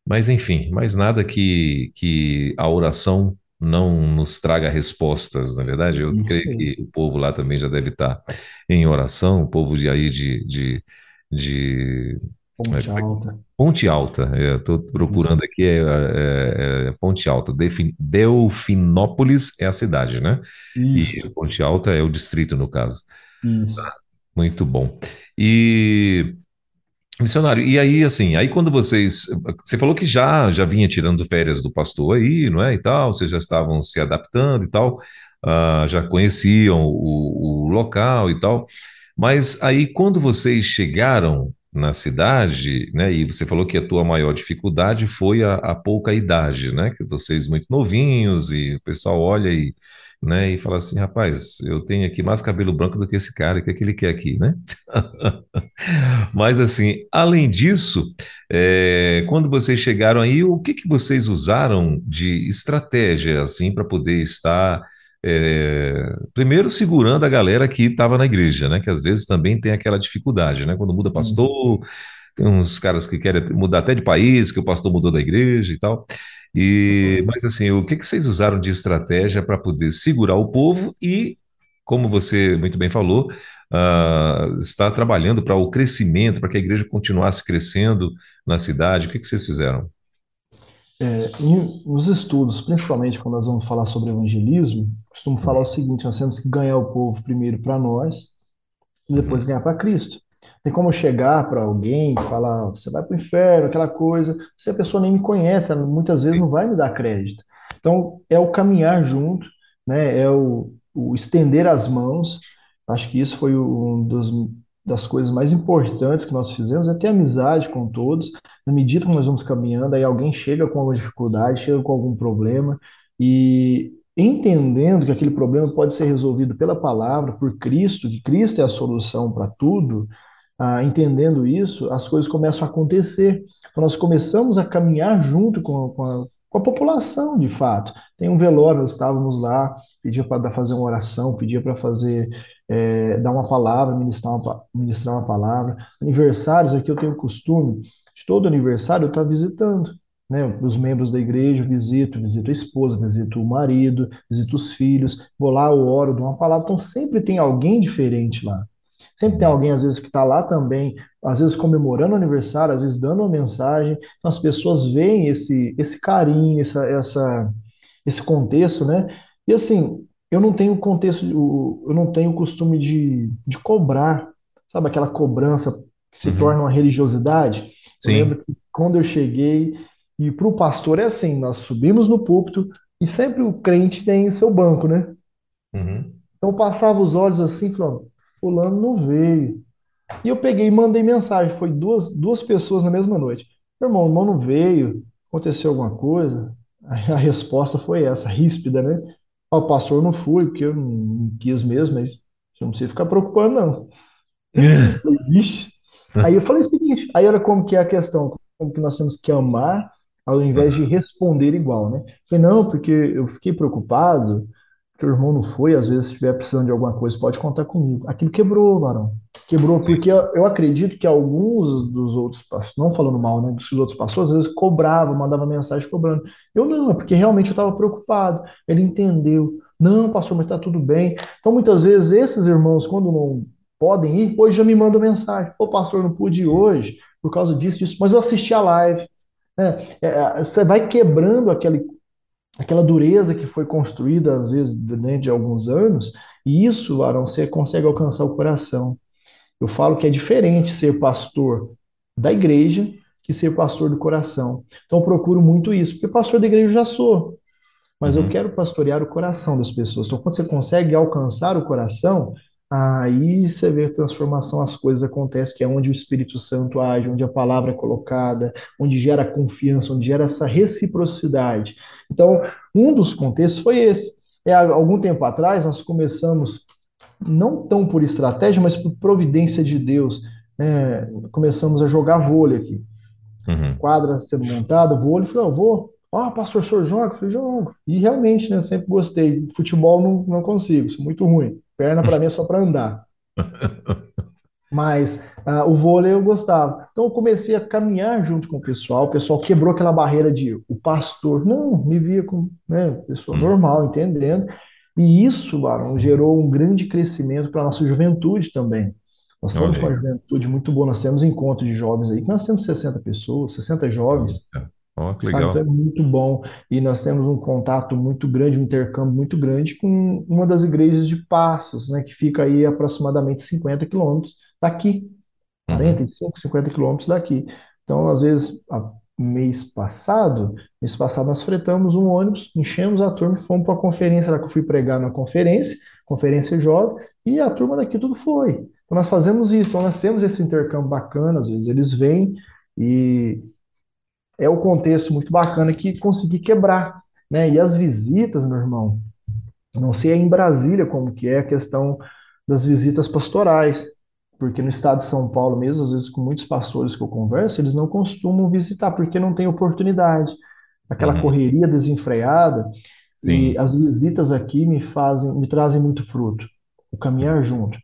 Mas enfim, mais nada que, que a oração não nos traga respostas, na verdade. Eu isso creio que o povo lá também já deve estar em oração, o povo de aí de, de, de é, Ponte Alta. Ponte Alta. Estou Isso. procurando aqui, é, é- é Ponte Alta. Delfinópolis é a cidade, né? E Isso. Ponte Alta é o distrito, no caso. Isso. Muito bom. E Missionário, e aí, assim, aí quando vocês. Você falou que já já vinha tirando férias do pastor aí, não é? E tal, vocês já estavam se adaptando e tal, ah, já conheciam o, o local e tal. Mas aí, quando vocês chegaram na cidade, né? E você falou que a tua maior dificuldade foi a, a pouca idade, né? Que vocês muito novinhos e o pessoal olha e, né, e fala assim, rapaz, eu tenho aqui mais cabelo branco do que esse cara, o que é que ele quer aqui, né? Mas assim, além disso, é, quando vocês chegaram aí, o que que vocês usaram de estratégia assim para poder estar é, primeiro segurando a galera que estava na igreja, né? Que às vezes também tem aquela dificuldade, né? Quando muda pastor, tem uns caras que querem mudar até de país, que o pastor mudou da igreja e tal. E, mas assim, o que que vocês usaram de estratégia para poder segurar o povo e, como você muito bem falou, ah, está trabalhando para o crescimento, para que a igreja continuasse crescendo na cidade? O que que vocês fizeram? É, em- nos estudos, principalmente quando nós vamos falar sobre evangelismo, costumo falar o seguinte: nós temos que ganhar o povo primeiro para nós e depois Uhum, ganhar para Cristo. Tem como chegar para alguém e falar, você vai para o inferno, aquela coisa, se a pessoa nem me conhece, ela muitas vezes não vai me dar crédito. Então, é o caminhar junto, né? É o, o estender as mãos. Acho que isso foi um dos, das coisas mais importantes que nós fizemos, é ter amizade com todos. Na medida que nós vamos caminhando, aí alguém chega com alguma dificuldade, chega com algum problema, e entendendo que aquele problema pode ser resolvido pela palavra, por Cristo, que Cristo é a solução para tudo, ah, entendendo isso, as coisas começam a acontecer. Então, nós começamos a caminhar junto com, com, a, com a população, de fato. Tem um velório, nós estávamos lá, pedia para fazer uma oração, pedia para fazer, é, dar uma palavra, ministrar uma, ministrar uma palavra. Aniversários, aqui eu tenho o costume, de todo aniversário eu estar visitando. Né, os membros da igreja, visito, visito a esposa, visito o marido, visito os filhos, vou lá, eu oro, dou uma palavra. Então sempre tem alguém diferente lá. Sempre tem alguém, às vezes, que está lá também, às vezes comemorando o aniversário, às vezes dando uma mensagem. Então, as pessoas veem esse, esse carinho, essa, essa, esse contexto, né? E assim, eu não tenho contexto, eu não tenho o costume de, de cobrar, sabe, aquela cobrança que se Uhum. torna uma religiosidade. Eu Sim. lembro que quando eu cheguei, e para o pastor é assim, nós subimos no púlpito e sempre o crente tem seu banco, né? Uhum. Então eu passava os olhos assim, falando, fulano não veio. E eu peguei e mandei mensagem. Foi duas, duas pessoas na mesma noite. Meu irmão, o irmão não veio. Aconteceu alguma coisa? A resposta foi essa, ríspida, né? O pastor não fui, porque eu não quis mesmo, mas não precisa ficar preocupando, não. Vixe. Aí eu falei o seguinte, aí olha como que é a questão, como que nós temos que amar ao invés de responder igual, né? Falei, não, porque eu fiquei preocupado, porque o irmão não foi, às vezes se estiver precisando de alguma coisa, pode contar comigo. Aquilo quebrou, varão. Quebrou, Sim. porque eu, eu acredito que alguns dos outros pastores, não falando mal, né, dos outros pastores, às vezes cobravam, mandavam mensagem cobrando. Eu não, é porque realmente eu estava preocupado. Ele entendeu. Não, pastor, mas está tudo bem. Então, muitas vezes, esses irmãos, quando não podem ir, hoje já me mandam mensagem. Ô, pastor, não pude ir hoje por causa disso, disso, mas eu assisti a live. É, é, é, você vai quebrando aquele, aquela dureza que foi construída, às vezes, durante alguns anos, e isso, Arão, você consegue alcançar o coração. Eu falo que é diferente ser pastor da igreja que ser pastor do coração. Então, eu procuro muito isso, porque pastor da igreja eu já sou mas eu Uhum. quero pastorear o coração das pessoas. Então, quando você consegue alcançar o coração, aí você vê a transformação, as coisas acontecem, que é onde o Espírito Santo age, onde a palavra é colocada, onde gera confiança, onde gera essa reciprocidade. Então, um dos contextos foi esse. É, algum tempo atrás, nós começamos, não tão por estratégia, mas por providência de Deus, né, começamos a jogar vôlei aqui Uhum. quadra sendo montada, vôlei, falei, eu vou. Ah, pastor, o senhor joga? Eu falei, jogo. E realmente, né, eu sempre gostei. Futebol não, não consigo, sou muito ruim. Perna para mim é só para andar. Mas ah, o vôlei eu gostava. Então eu comecei a caminhar junto com o pessoal. O pessoal quebrou aquela barreira de o pastor. Não, me via como né, pessoa Uhum. normal, entendendo. E isso, Barão, gerou um grande crescimento para a nossa juventude também. Nós estamos com a aí. juventude muito boa. Nós temos encontro de jovens aí, que nós temos 60 pessoas, 60 jovens. Ó, que Sabe? Então é legal. muito bom. E nós temos um contato muito grande, um intercâmbio muito grande com uma das igrejas de Passos, né, que fica aí aproximadamente 50 quilômetros daqui, Uhum. 45, 50 quilômetros daqui. Então, às vezes, a- mês passado, mês passado nós fretamos um ônibus, enchemos a turma e fomos para a conferência lá que eu fui pregar na conferência, conferência jovem, e a turma daqui tudo foi. Então, nós fazemos isso, então nós temos esse intercâmbio bacana, às vezes eles vêm e é o contexto muito bacana que consegui quebrar, né? E as visitas, meu irmão, não sei aí em Brasília como que é a questão das visitas pastorais, porque no estado de São Paulo mesmo, às vezes com muitos pastores que eu converso, eles não costumam visitar porque não tem oportunidade. Aquela Uhum. correria desenfreada e Sim. as visitas aqui me fazem, me trazem muito fruto. O caminhar junto.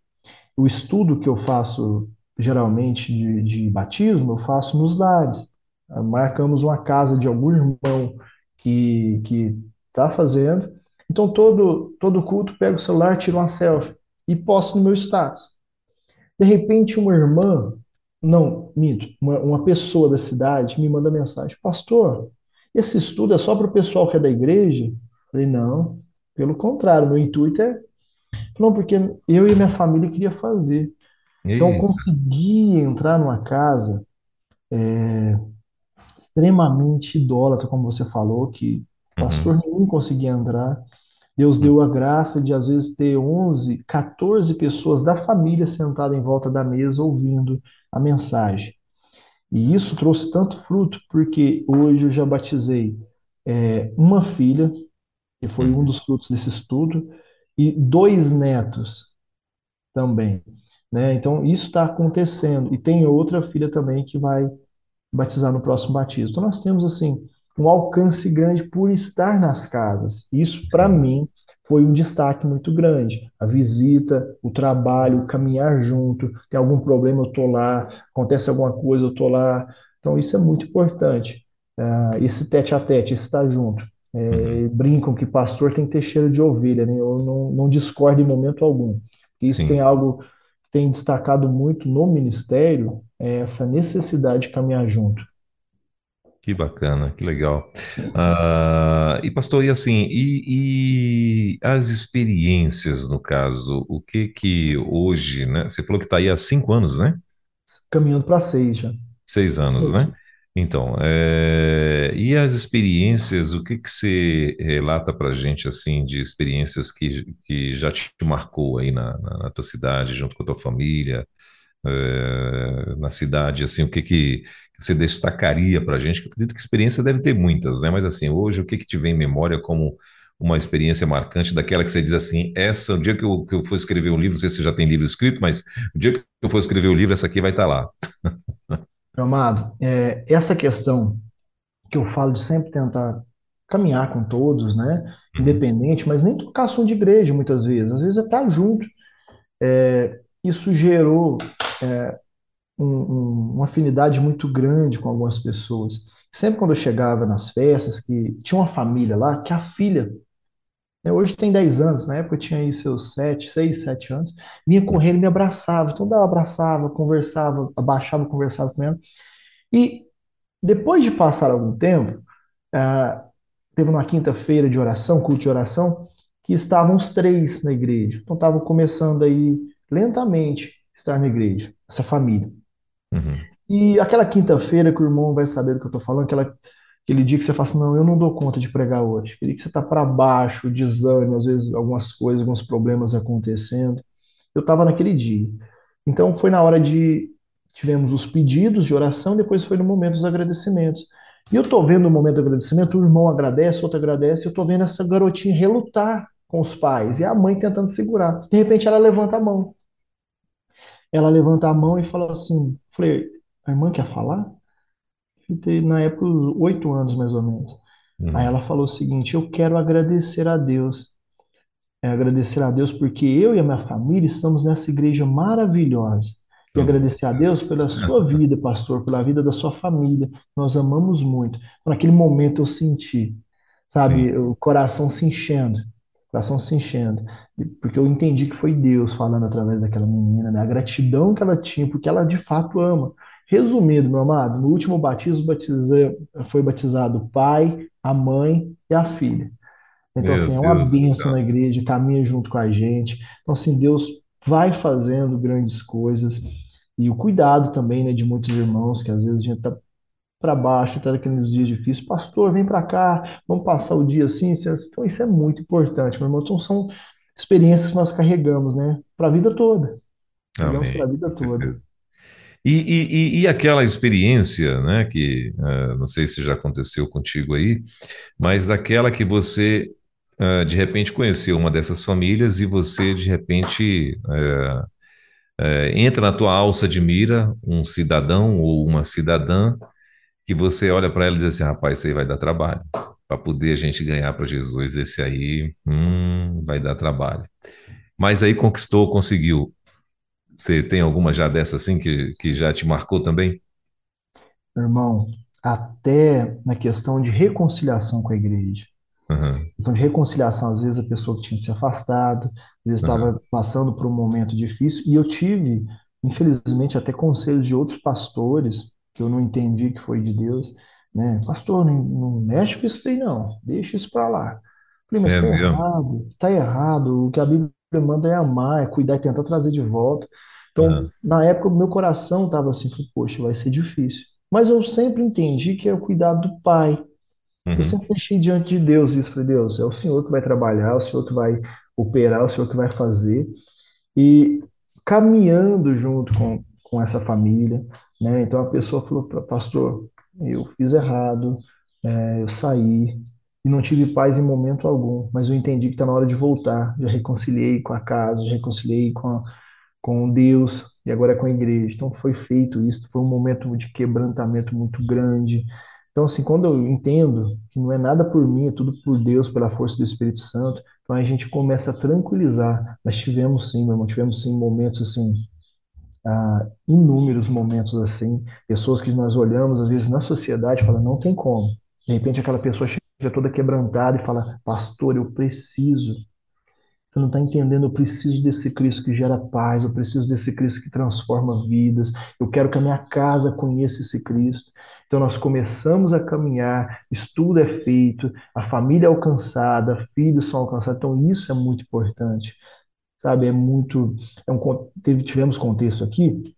O estudo que eu faço geralmente de, de batismo, eu faço nos lares. Marcamos uma casa de algum irmão que que está fazendo. Então todo todo culto pego o celular, tiro uma selfie e posto no meu status. De repente uma irmã, não, minto, uma, uma pessoa da cidade me manda mensagem, pastor, esse estudo é só para o pessoal que é da igreja? Eu Falei, não, pelo contrário, meu intuito é, não, porque eu e minha família queria fazer. Então, conseguir entrar numa casa extremamente idólatra, como você falou, que pastor Uhum, nenhum conseguia entrar. Deus uhum, deu a graça de, às vezes, ter 11, 14 pessoas da família sentadas em volta da mesa ouvindo a mensagem. E isso trouxe tanto fruto, porque hoje eu já batizei é, uma filha, que foi um uhum. dos frutos desse estudo, e dois netos também, né? Então, isso está acontecendo. E tem outra filha também que vai batizar no próximo batismo. Então nós temos assim um alcance grande por estar nas casas. Isso para mim foi um destaque muito grande. A visita, o trabalho, o caminhar junto. Tem algum problema, eu tô lá. Acontece alguma coisa, eu tô lá. Então isso é muito importante. Ah, esse tete a tete, esse estar junto. uhum, É, brincam que pastor tem que ter cheiro de ovelha, né? Eu não, não discordo em momento algum. Isso tem sim. algo que tem destacado muito no ministério, é essa necessidade de caminhar junto. Que bacana, que legal. Ah, e pastor, e assim, e, e as experiências no caso, o que que hoje, né? Você falou que está aí há cinco anos, né? Caminhando para seis já. Seis anos, né? Então, é, e as experiências, o que que você relata para gente assim de experiências que, que já te marcou aí na, na, na tua cidade, junto com a tua família? eh, na cidade, assim, o que que você destacaria para a gente? Eu acredito que experiência deve ter muitas, né? Mas assim, hoje o que que te vem em memória como uma experiência marcante daquela que você diz assim, essa, o dia que eu, que eu for escrever um livro, não sei se já tem livro escrito, mas o dia que eu for escrever o livro, essa aqui vai estar lá. Meu amado, é, essa questão que eu falo de sempre tentar caminhar com todos, né? Independente, mas nem tocar som de igreja muitas vezes. Às vezes é estar junto. É, isso gerou um- um- uma afinidade muito grande com algumas pessoas. Sempre quando eu chegava nas festas, que tinha uma família lá, que a filha, hoje tem 10 anos, na época tinha aí seus 7, 6, 7 anos, vinha correndo e me abraçava. Então eu abraçava, conversava, abaixava, conversava com ela. E depois de passar algum tempo, ah, teve uma quinta-feira de oração, culto de oração, que estavam os três na igreja. Então estavam começando aí lentamente estar na igreja, essa família. uhum, E aquela quinta-feira que o irmão vai saber do que eu estou falando, aquela, aquele dia que você fala assim, não, eu não dou conta de pregar hoje. Aquele dia que você está para baixo, desânimo, às vezes algumas coisas, alguns problemas acontecendo. Eu estava naquele dia. Então foi na hora de tivemos os pedidos de oração, depois foi no momento dos agradecimentos. E eu tô vendo o momento do agradecimento, o irmão agradece, o outro agradece, eu tô vendo essa garotinha relutar com os pais e a mãe tentando segurar. De repente ela levanta a mão. Ela levanta a mão e fala assim, falei, a irmã quer falar? Tenho, na época, oito anos mais ou menos. Aí uhum. ela falou o seguinte, eu quero agradecer a Deus é agradecer a Deus porque eu e a minha família estamos nessa igreja maravilhosa. E meu agradecer a Deus pela sua vida, pastor, pela vida da sua família. Nós amamos muito. Naquele momento eu senti, Sim, sabe, o coração se enchendo. Coração se enchendo. Porque eu entendi que foi Deus falando através daquela menina, né? A gratidão que ela tinha, porque ela de fato ama. Resumindo, meu amado, no último batismo batizei- foi batizado o pai, a mãe e a filha. Então, meu assim, é uma Deus bênção céu. na igreja, caminha junto com a gente. Então, assim, Deus vai fazendo grandes coisas. E o cuidado também, né, de muitos irmãos, que às vezes a gente tá para baixo, tá naqueles dias difíceis. Pastor, vem para cá, vamos passar o dia assim, assim. assim. Então, isso é muito importante, meu irmão. Então, são experiências que nós carregamos, né, para a vida toda. Carregamos para a vida toda. E, e, e, aquela experiência, né, que eh, não sei se já aconteceu contigo aí, mas daquela que você ah, de repente conheceu uma dessas famílias e você de repente eh, entra na tua alça de mira um cidadão ou uma cidadã que você olha para ela e diz assim, rapaz, isso aí vai dar trabalho. Para poder a gente ganhar para Jesus, esse aí hum, vai dar trabalho. Mas aí conquistou, conseguiu. Você tem alguma já dessa assim que, que já te marcou também? Irmão, até na questão de reconciliação com a igreja. Aham, questão de reconciliação, às vezes a pessoa que tinha se afastado, às vezes estava passando por um momento difícil, e eu tive, infelizmente, até conselhos de outros pastores, que eu não entendi que foi de Deus, né? Pastor, não, não mexe com isso aí não, deixa isso para lá. Falei, mas É está mesmo? errado, está errado, o que a Bíblia manda é amar, é cuidar e tentar trazer de volta. Então, na época, meu coração estava assim, poxa, vai ser difícil. Mas eu sempre entendi que é o cuidado do pai. Eu Uhum. sempre deixei diante de Deus isso. Falei, Deus, é o Senhor que vai trabalhar, é o Senhor que vai operar, é o Senhor que vai fazer. E caminhando junto com, com essa família, né? Então a pessoa falou, "Pa- pastor, eu fiz errado, é, eu saí e não tive paz em momento algum, mas eu entendi que está na hora de voltar. Já reconciliei com a casa, já reconciliei com, a- com Deus e agora é com a igreja. Então foi feito isso, foi um momento de quebrantamento muito grande. Então, assim, quando eu entendo que não é nada por mim, é tudo por Deus, pela força do Espírito Santo, então a gente começa a tranquilizar. Nós tivemos sim, meu irmão, tivemos sim momentos assim, ah, inúmeros momentos assim, pessoas que nós olhamos às vezes na sociedade fala, não tem como. De repente aquela pessoa toda quebrantada e fala, pastor, eu preciso. Você não está entendendo, eu preciso desse Cristo que gera paz, eu preciso desse Cristo que transforma vidas, eu quero que a minha casa conheça esse Cristo. Então nós começamos a caminhar, estudo é feito, a família é alcançada, filhos são alcançados, então isso é muito importante, sabe? É muito. É um, teve, tivemos contexto aqui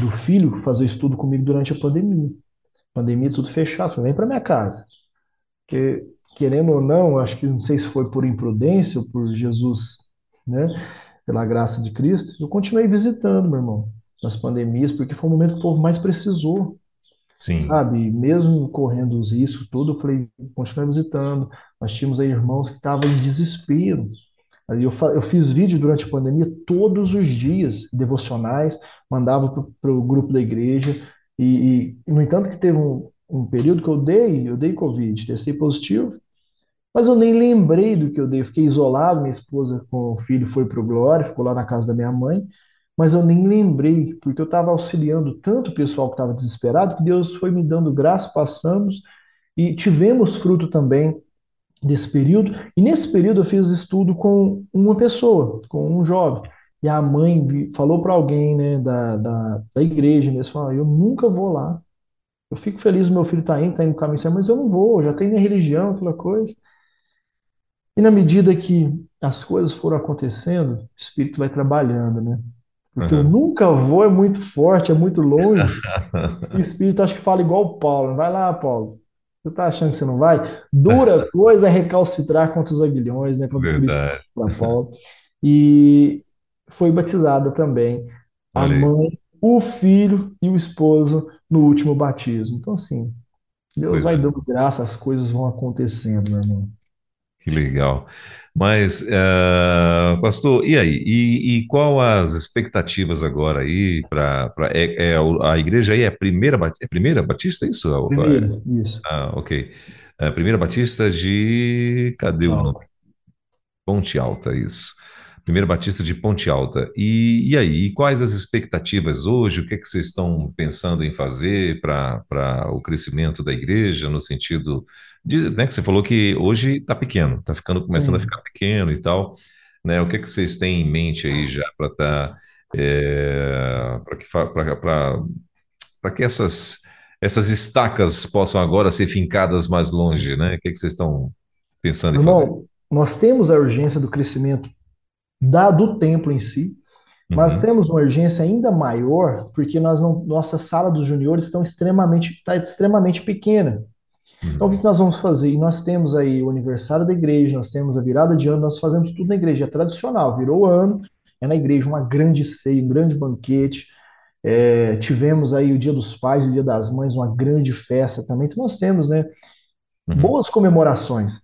do filho fazer estudo comigo durante a pandemia. Pandemia, tudo fechado, falei, vem para minha casa. Porque, querendo ou não, acho que não sei se foi por imprudência ou por Jesus, né, pela graça de Cristo, eu continuei visitando, meu irmão, nas pandemias, porque foi o momento que o povo mais precisou, Sim. sabe? Mesmo correndo os riscos, tudo, eu falei, continuei visitando. Nós tínhamos aí irmãos que estavam em desespero. Eu, eu fiz vídeo durante a pandemia todos os dias, devocionais, mandava para o grupo da igreja. E, e, no entanto, que teve um, um período que eu dei, eu dei Covid, testei positivo, mas eu nem lembrei do que eu dei. Fiquei isolado, minha esposa com o filho foi para o Glória, ficou lá na casa da minha mãe, mas eu nem lembrei, porque eu estava auxiliando tanto o pessoal que estava desesperado, que Deus foi me dando graça, passamos e tivemos fruto também desse período. E nesse período eu fiz estudo com uma pessoa, com um jovem. E a mãe falou para alguém, né, da, da, da igreja, né, falou, eu nunca vou lá. Eu fico feliz, meu filho está indo, está indo no caminho certo, mas eu não vou, já tem minha religião, aquela coisa. E na medida que as coisas foram acontecendo, o Espírito vai trabalhando, né? Porque eu Uhum. nunca vou é muito forte, é muito longe. O Espírito acho que fala igual o Paulo. Vai lá, Paulo. Você tá achando que você não vai? Dura coisa é recalcitrar contra os aguilhões, né? Quando Cristo Verdade. para Paulo. E foi batizada também a mãe, o filho e o esposo no último batismo. Então, assim, Deus Pois vai é. dando graça, as coisas vão acontecendo, meu irmão. Que legal. Mas, eh, pastor, e aí? E, e qual as expectativas agora aí para é, é a igreja aí é a primeira é a primeira Batista é isso? É- Primeiro, isso. Ah, ok. É a primeira Batista de cadê o nome? Ponte Alta, isso. Primeiro Batista de Ponte Alta. E, e aí, quais as expectativas hoje? O que é que vocês estão pensando em fazer para o crescimento da igreja, no sentido de, né, que você falou que hoje está pequeno, está ficando, começando a ficar pequeno e tal, né? O que é que vocês têm em mente aí já para estar, para que, para que essas, essas estacas possam agora ser fincadas mais longe, né? O que é que vocês estão pensando em fazer? Irmão, nós temos a urgência do crescimento da, do templo em si, mas Uhum, temos uma urgência ainda maior porque nós não, nossa sala dos juniores estão extremamente, está extremamente pequena. Então, o que uhum, nós vamos fazer? E nós temos aí o aniversário da igreja, nós temos a virada de ano, nós fazemos tudo na igreja, é tradicional, virou o ano, é na igreja uma grande ceia, um grande banquete. É, tivemos aí o Dia dos Pais, o Dia das Mães, uma grande festa também. Então, nós temos, né, uhum, boas comemorações.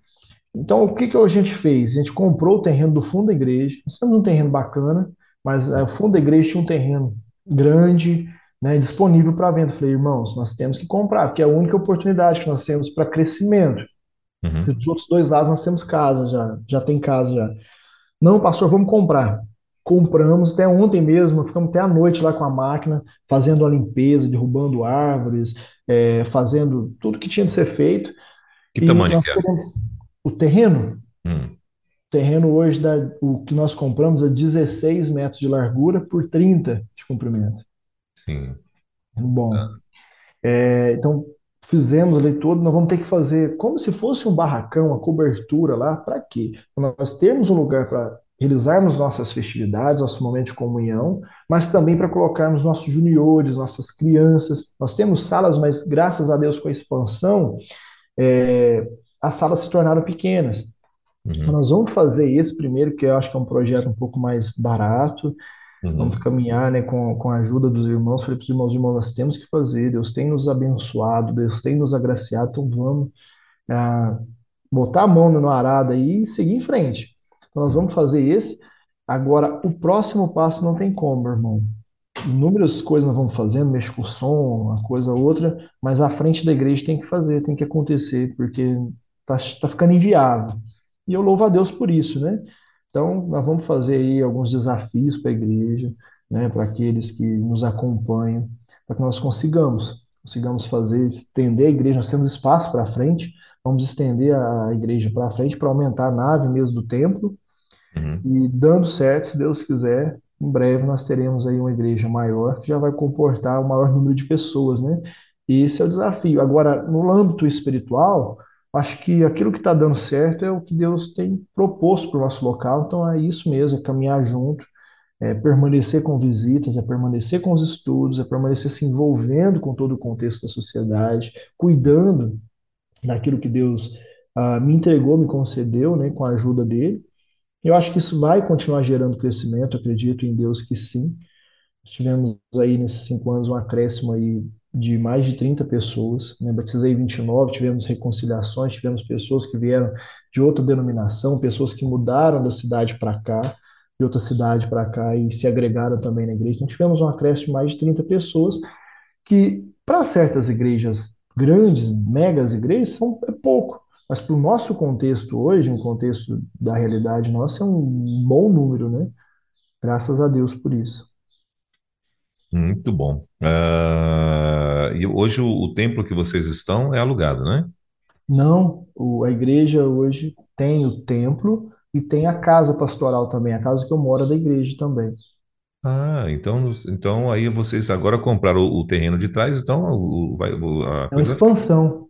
Então, o que que a gente fez? A gente comprou o terreno do fundo da igreja. Nós temos um terreno bacana, mas eh, o fundo da igreja tinha um terreno grande, né, disponível para venda. Falei, irmãos, nós temos que comprar, porque é a única oportunidade que nós temos para crescimento. uhum. Dos outros dois lados nós temos casa já, já tem casa já. Não, pastor, vamos comprar. Compramos até ontem mesmo, ficamos até a noite lá com a máquina, fazendo a limpeza, derrubando árvores, eh, fazendo tudo que tinha de ser feito. Que E tamanho que é? O terreno. Hum, O terreno hoje, dá, o que nós compramos é 16 metros de largura por 30 de comprimento. sim. Bom, é, então fizemos ali tudo. Nós vamos ter que fazer como se fosse um barracão, uma cobertura lá. Para quê? Nós termos um lugar para realizarmos nossas festividades, nosso momento de comunhão, mas também para colocarmos nossos juniores, nossas crianças. Nós temos salas, mas graças a Deus com a expansão, é, as salas se tornaram pequenas. Então, Uhum, nós vamos fazer esse primeiro, que eu acho que é um projeto um pouco mais barato. Vamos uhum, caminhar, né, com, com a ajuda dos irmãos. Falei para os irmãos, irmãos, nós temos que fazer. Deus tem nos abençoado, Deus tem nos agraciado. Então vamos ah, botar a mão no arado aí e seguir em frente. Então nós vamos fazer esse. Agora, o próximo passo não tem como, irmão. Inúmeras coisas nós vamos fazendo, mexer com o som, uma coisa ou outra, mas à frente da igreja tem que fazer, tem que acontecer, porque tá, tá ficando inviável. E eu louvo a Deus por isso, né? Então, nós vamos fazer aí alguns desafios para a igreja, né, para aqueles que nos acompanham, para que nós consigamos, consigamos fazer, estender a igreja, nós temos espaço para frente, vamos estender a igreja para frente para aumentar a nave mesmo do templo, uhum. e dando certo, se Deus quiser, em breve nós teremos aí uma igreja maior que já vai comportar o maior número de pessoas, né? E esse é o desafio. Agora, no âmbito espiritual, acho que aquilo que está dando certo é o que Deus tem proposto para o nosso local, então é isso mesmo, é caminhar junto, é permanecer com visitas, é permanecer com os estudos, é permanecer se envolvendo com todo o contexto da sociedade, cuidando daquilo que Deus ah, me entregou, me concedeu, né, com a ajuda dele. Eu acho que isso vai continuar gerando crescimento, acredito em Deus que sim. Tivemos aí nesses cinco anos um acréscimo aí de mais de 30 pessoas, né? Batizei 29, tivemos reconciliações, tivemos pessoas que vieram de outra denominação, pessoas que mudaram da cidade para cá, de outra cidade para cá e se agregaram também na igreja. Então tivemos um acréscimo de mais de 30 pessoas, que para certas igrejas grandes, megas igrejas, são, é pouco. Mas para o nosso contexto hoje, um contexto da realidade nossa, é um bom número, né? Graças a Deus por isso. Muito bom. E hoje o, o templo que vocês estão é alugado, né? Não, o- a igreja hoje tem o templo e tem a casa pastoral também, a casa que eu moro é da igreja também. Ah, então, então aí vocês agora compraram o, o terreno de trás, então o, vai- a É uma coisa expansão.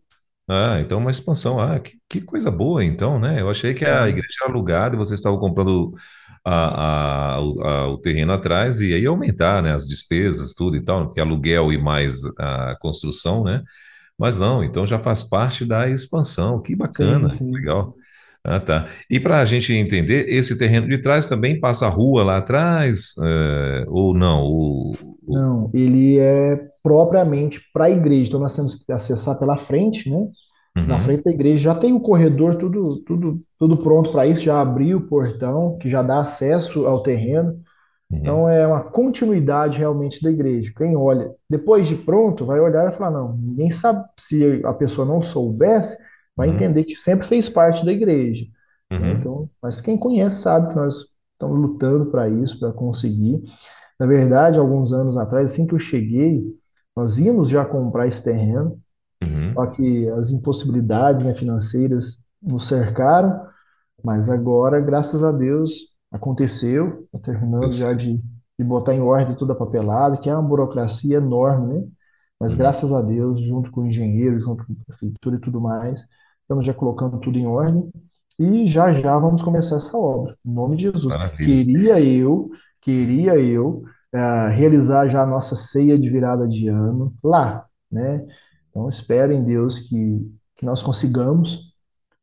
Ah, então uma expansão. Ah, que, que coisa boa, então, né? Eu achei que a É, igreja era alugada e vocês estavam comprando a, a- o, a- o terreno atrás e aí aumentar, né, as despesas, tudo e tal, porque aluguel e mais a construção, né? Mas não, então já faz parte da expansão. Que sim, bacana, sim. legal. Ah, tá. E para a gente entender, esse terreno de trás também passa a rua lá atrás, eh, ou não? O, o- Não, ele é propriamente para a igreja. Então nós temos que acessar pela frente, né? Na Uhum, frente da igreja já tem o corredor, tudo, tudo, tudo pronto para isso. Já abriu o portão, que já dá acesso ao terreno. uhum, Então é uma continuidade realmente da igreja. Quem olha, depois de pronto, vai olhar e falar, não, ninguém sabe, se a pessoa não soubesse, vai uhum, entender que sempre fez parte da igreja, né? uhum, Então, mas quem conhece sabe que nós estamos lutando para isso, para conseguir. Na verdade, alguns anos atrás, assim que eu cheguei, nós íamos já comprar esse terreno, só que as impossibilidades, né, financeiras nos cercaram, mas agora, graças a Deus, aconteceu, está Deu terminando já de, de botar em ordem toda a papelada, que é uma burocracia enorme, né? Mas Uhum. graças a Deus, junto com o engenheiro, junto com a prefeitura e tudo mais, estamos já colocando tudo em ordem e já já vamos começar essa obra, em nome de Jesus. Maravilha. Queria eu, queria eu, eh, realizar já a nossa ceia de virada de ano lá, né? Então, espero em Deus que, que nós consigamos.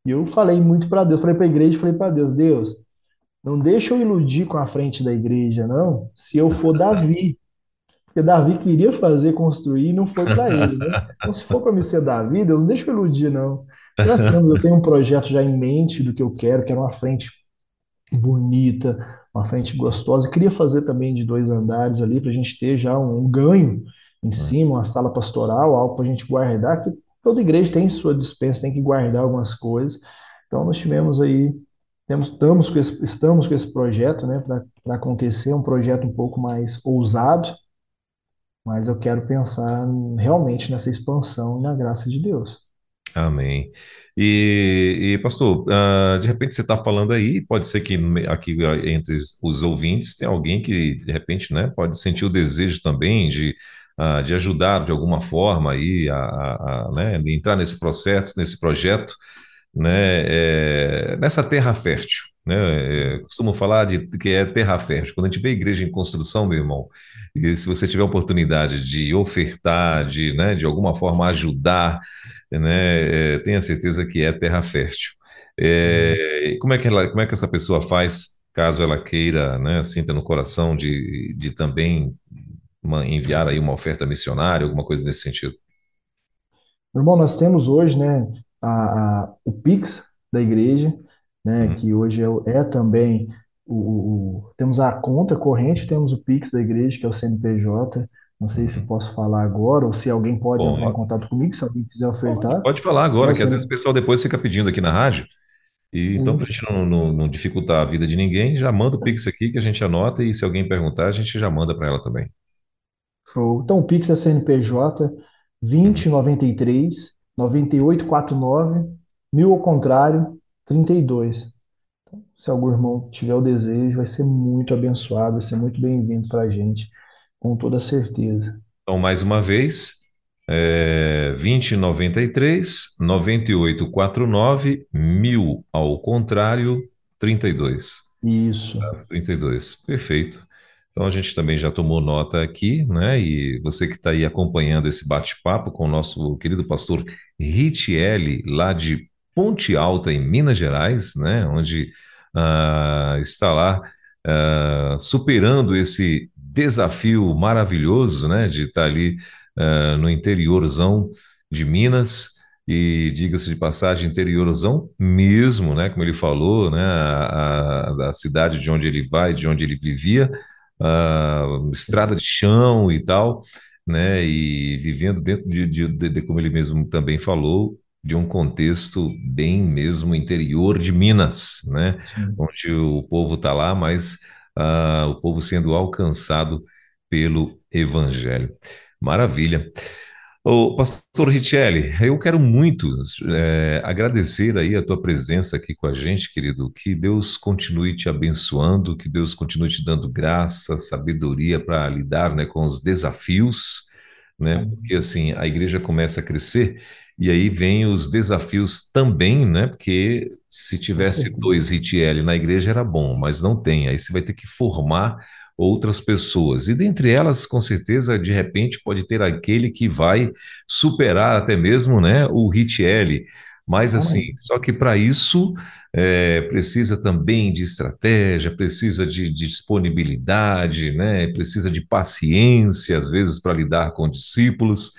E eu falei muito para Deus, falei para a igreja, falei para Deus, Deus, não deixa eu iludir com a frente da igreja, não, se eu for Davi. Porque Davi queria fazer, construir, e não foi para ele, né? Então, se for para me ser Davi, Deus, não deixa eu iludir, não. Eu tenho um projeto já em mente do que eu quero, que era uma frente bonita, uma frente gostosa. Queria fazer também de dois andares ali, para a gente ter já um ganho em cima, uma sala pastoral, algo para a gente guardar, que toda igreja tem sua dispensa, tem que guardar algumas coisas. Então, nós tivemos aí temos, estamos com esse, estamos com esse projeto, né, para acontecer, um projeto um pouco mais ousado, mas eu quero pensar realmente nessa expansão e na graça de Deus. Amém. E, e, pastor, ah, de repente você está falando aí, pode ser que aqui ah, entre os os ouvintes tem alguém que de repente, né, pode sentir o desejo também de, ah, de ajudar de alguma forma aí a, a- a, né, entrar nesse processo, nesse projeto. né, é, nessa terra fértil. Né? É, costumo falar de que é terra fértil. Quando a gente vê igreja em construção, meu irmão, e se você tiver oportunidade de ofertar, de, né, de alguma forma ajudar, né, é, tenha certeza que é terra fértil. É, como é que ela, como é que essa pessoa faz, caso ela queira, né, sinta no coração de, de também uma- enviar aí uma oferta missionária, alguma coisa nesse sentido? Meu irmão, nós temos hoje, né, a, a- o Pix da igreja, né, Uhum. que hoje é, é também o, o- temos a conta corrente, temos o Pix da igreja, que é o CNPJ. Não sei se eu Uhum. posso falar agora ou se alguém pode entrar em Bom, contato comigo, se alguém quiser ofertar. pode falar agora, que às vezes o pessoal depois fica pedindo aqui na rádio. E então, para a gente não, não- não dificultar a vida de ninguém, já manda o Pix aqui que a gente anota e se alguém perguntar, a gente já manda para ela também. Show. Então, o Pix é CNPJ Uhum. 2093 9849 mil ao contrário 32. Se algum irmão tiver o desejo, vai ser muito abençoado, vai ser muito bem-vindo para a gente, com toda certeza. Então, mais uma vez, é, 2093 9849 mil ao contrário, 32. Isso. As 32, perfeito. Então a gente também já tomou nota aqui, né? E você que está aí acompanhando esse bate-papo com o nosso querido pastor Ritiele, lá de Ponte Alta, em Minas Gerais, né? Onde ah, está lá ah, superando esse desafio maravilhoso, né? De estar ali ah, no interiorzão de Minas. E diga-se de passagem, interiorzão mesmo, né? Como ele falou, né? A, a- da cidade de onde ele vai, de onde ele vivia, ah, estrada de chão e tal, né? E vivendo dentro de, de, de- de- como ele mesmo também falou, de um contexto bem mesmo interior de Minas, né? Sim. Onde o povo está lá, mas ah, o povo sendo alcançado pelo Evangelho. Maravilha. Ô, Pastor Richelli, eu quero muito é, agradecer aí a tua presença aqui com a gente, querido. Que Deus continue te abençoando, que Deus continue te dando graça, sabedoria para lidar, né, com os desafios, né? Porque Amém. assim a igreja começa a crescer e aí vem os desafios também, né? Porque se tivesse certeza. dois Richelli na igreja era bom, mas não tem. Aí você vai ter que formar outras pessoas. E dentre elas, com certeza, de repente pode ter aquele que vai superar até mesmo, né, o Richelli. Mas assim, só que para isso é, precisa também de estratégia, precisa de, de disponibilidade, né? Precisa de paciência, às vezes, para lidar com discípulos,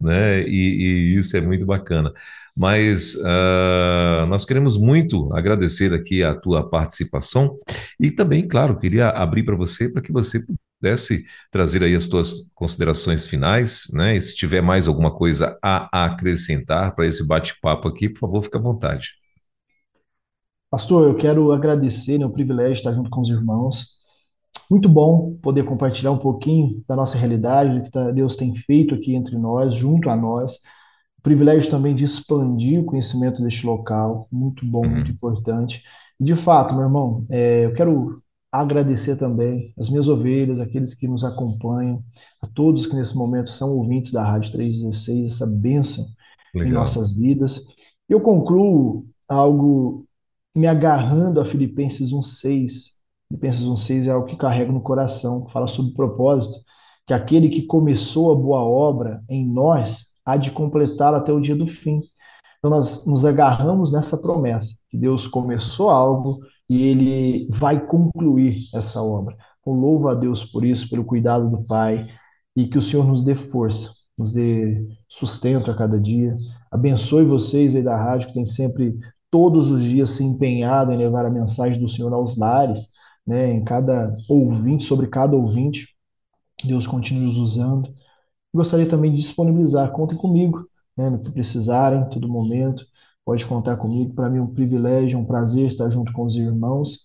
né? E, e isso é muito bacana. Mas ah, nós queremos muito agradecer aqui a tua participação e também, claro, queria abrir para você para que você pudesse trazer aí as tuas considerações finais, né? E se tiver mais alguma coisa a acrescentar para esse bate-papo aqui, por favor, fique à vontade. Pastor, eu quero agradecer, né, o privilégio de estar junto com os irmãos. Muito bom poder compartilhar um pouquinho da nossa realidade, do que Deus tem feito aqui entre nós, junto a nós. Privilégio também de expandir o conhecimento deste local, muito bom, muito Uhum, importante. E de fato, meu irmão, é, eu quero agradecer também as minhas ovelhas, aqueles que nos acompanham, a todos que nesse momento são ouvintes da Rádio 316, essa bênção em legal. nossas vidas. Eu concluo algo me agarrando a Filipenses 1:6. Filipenses 1:6 é algo que carrego no coração, fala sobre o propósito, que aquele que começou a boa obra em nós há de completá-la até o dia do fim. Então nós nos agarramos nessa promessa, que Deus começou algo e ele vai concluir essa obra. Então louvo a Deus por isso, pelo cuidado do Pai e que o Senhor nos dê força, nos dê sustento a cada dia. Abençoe vocês aí da rádio que tem sempre todos os dias se empenhado em levar a mensagem do Senhor aos lares, né, em cada ouvinte, sobre cada ouvinte. Deus continue os usando. Gostaria também de disponibilizar, contem comigo, né, no que precisarem, em todo momento. Pode contar comigo. Para mim é um privilégio, um prazer estar junto com os irmãos.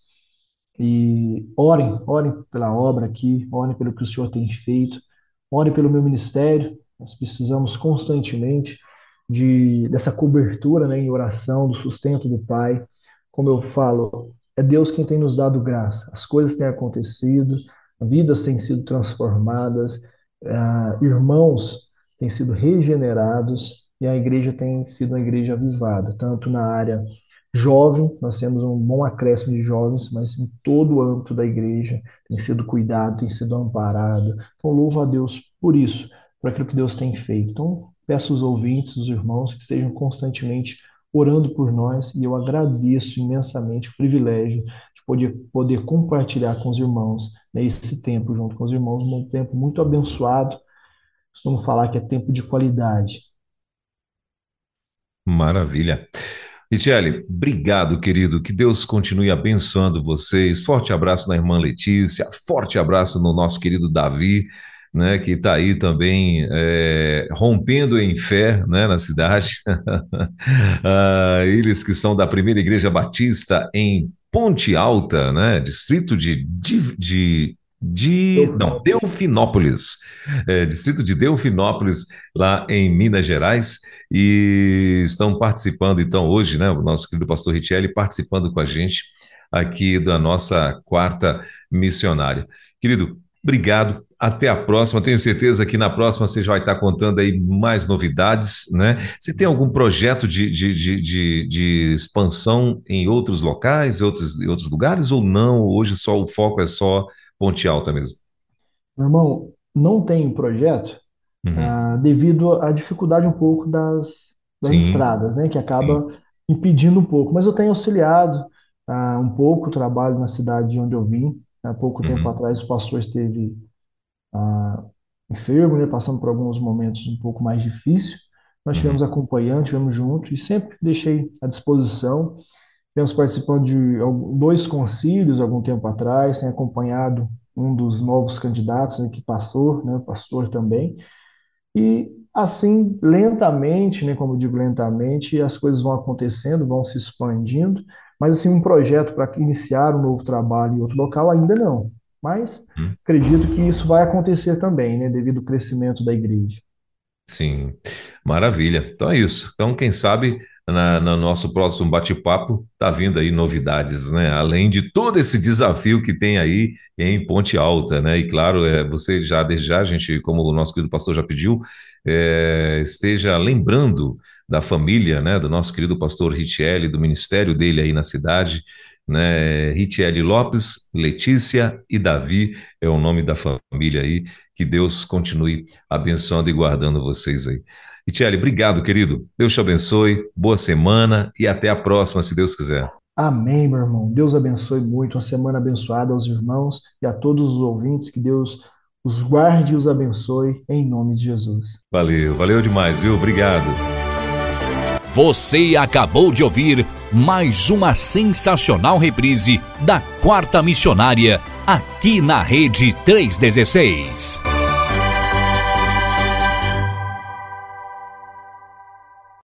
E orem, orem pela obra aqui, orem pelo que o Senhor tem feito, orem pelo meu ministério. Nós precisamos constantemente de dessa cobertura, né, em oração, do sustento do Pai. Como eu falo, é Deus quem tem nos dado graça. As coisas têm acontecido, vidas têm sido transformadas, ah, irmãos têm sido regenerados e a igreja tem sido uma igreja avivada, tanto na área jovem, nós temos um bom acréscimo de jovens, mas em todo o âmbito da igreja tem sido cuidado, tem sido amparado. Então, louvo a Deus por isso, por aquilo que Deus tem feito. Então, peço aos ouvintes, os irmãos, que estejam constantemente orando por nós e eu agradeço imensamente o privilégio de poder, poder compartilhar com os irmãos né, esse tempo junto com os irmãos, um tempo muito abençoado. Costumo falar que é tempo de qualidade. Maravilha. Richelle, obrigado, querido. Que Deus continue abençoando vocês. Forte abraço na irmã Letícia, forte abraço no nosso querido Davi né, que está aí também é, rompendo em fé né, na cidade. ah, eles que são da primeira igreja batista em Ponte Alta, né, distrito de, de, de de não, Delfinópolis, é, distrito de Delfinópolis, lá em Minas Gerais, e estão participando, então, hoje, né, o nosso querido pastor Richelli participando com a gente aqui da nossa quarta missionária. Querido, obrigado, até a próxima. Tenho certeza que na próxima você já vai estar contando aí mais novidades, né? Você tem algum projeto de, de, de, de, de expansão em outros locais, em outros, em outros lugares, ou não? Hoje só o foco é só Ponte Alta mesmo? Meu irmão, não tem projeto uhum. ah, devido à dificuldade um pouco das, das estradas, né? Que acaba Sim. impedindo um pouco. Mas eu tenho auxiliado ah, um pouco o trabalho na cidade de onde eu vim. Há pouco uhum. tempo atrás o pastor esteve ah, enfermo, né, passando por alguns momentos um pouco mais difíceis. Nós tivemos uhum. acompanhando, tivemos junto e sempre deixei à disposição. Tivemos participando de dois concílios algum tempo atrás, tem acompanhado um dos novos candidatos né, que passou, né, pastor também. E assim, lentamente, né, como eu digo lentamente, as coisas vão acontecendo, vão se expandindo, mas assim, um projeto para iniciar um novo trabalho em outro local ainda não. Mas hum. acredito que isso vai acontecer também, né, devido ao crescimento da igreja. Sim, maravilha. Então é isso. Então, quem sabe na, no nosso próximo bate-papo tá vindo aí novidades, né? Além de todo esse desafio que tem aí em Ponte Alta, né? E claro, é, você já desde já, a gente, como o nosso querido pastor já pediu, é, esteja lembrando da família, né? Do nosso querido pastor Richelli, do ministério dele aí na cidade, né? Ritiele Lopes, Letícia e Davi é o nome da família aí. Que Deus continue abençoando e guardando vocês aí. Ritiele, obrigado, querido. Deus te abençoe, boa semana e até a próxima, se Deus quiser. Amém, meu irmão. Deus abençoe muito. Uma semana abençoada aos irmãos e a todos os ouvintes. Que Deus os guarde e os abençoe, em nome de Jesus. Valeu, valeu demais, viu? Obrigado. Você acabou de ouvir mais uma sensacional reprise da Quarta Missionária, aqui na Rede 316.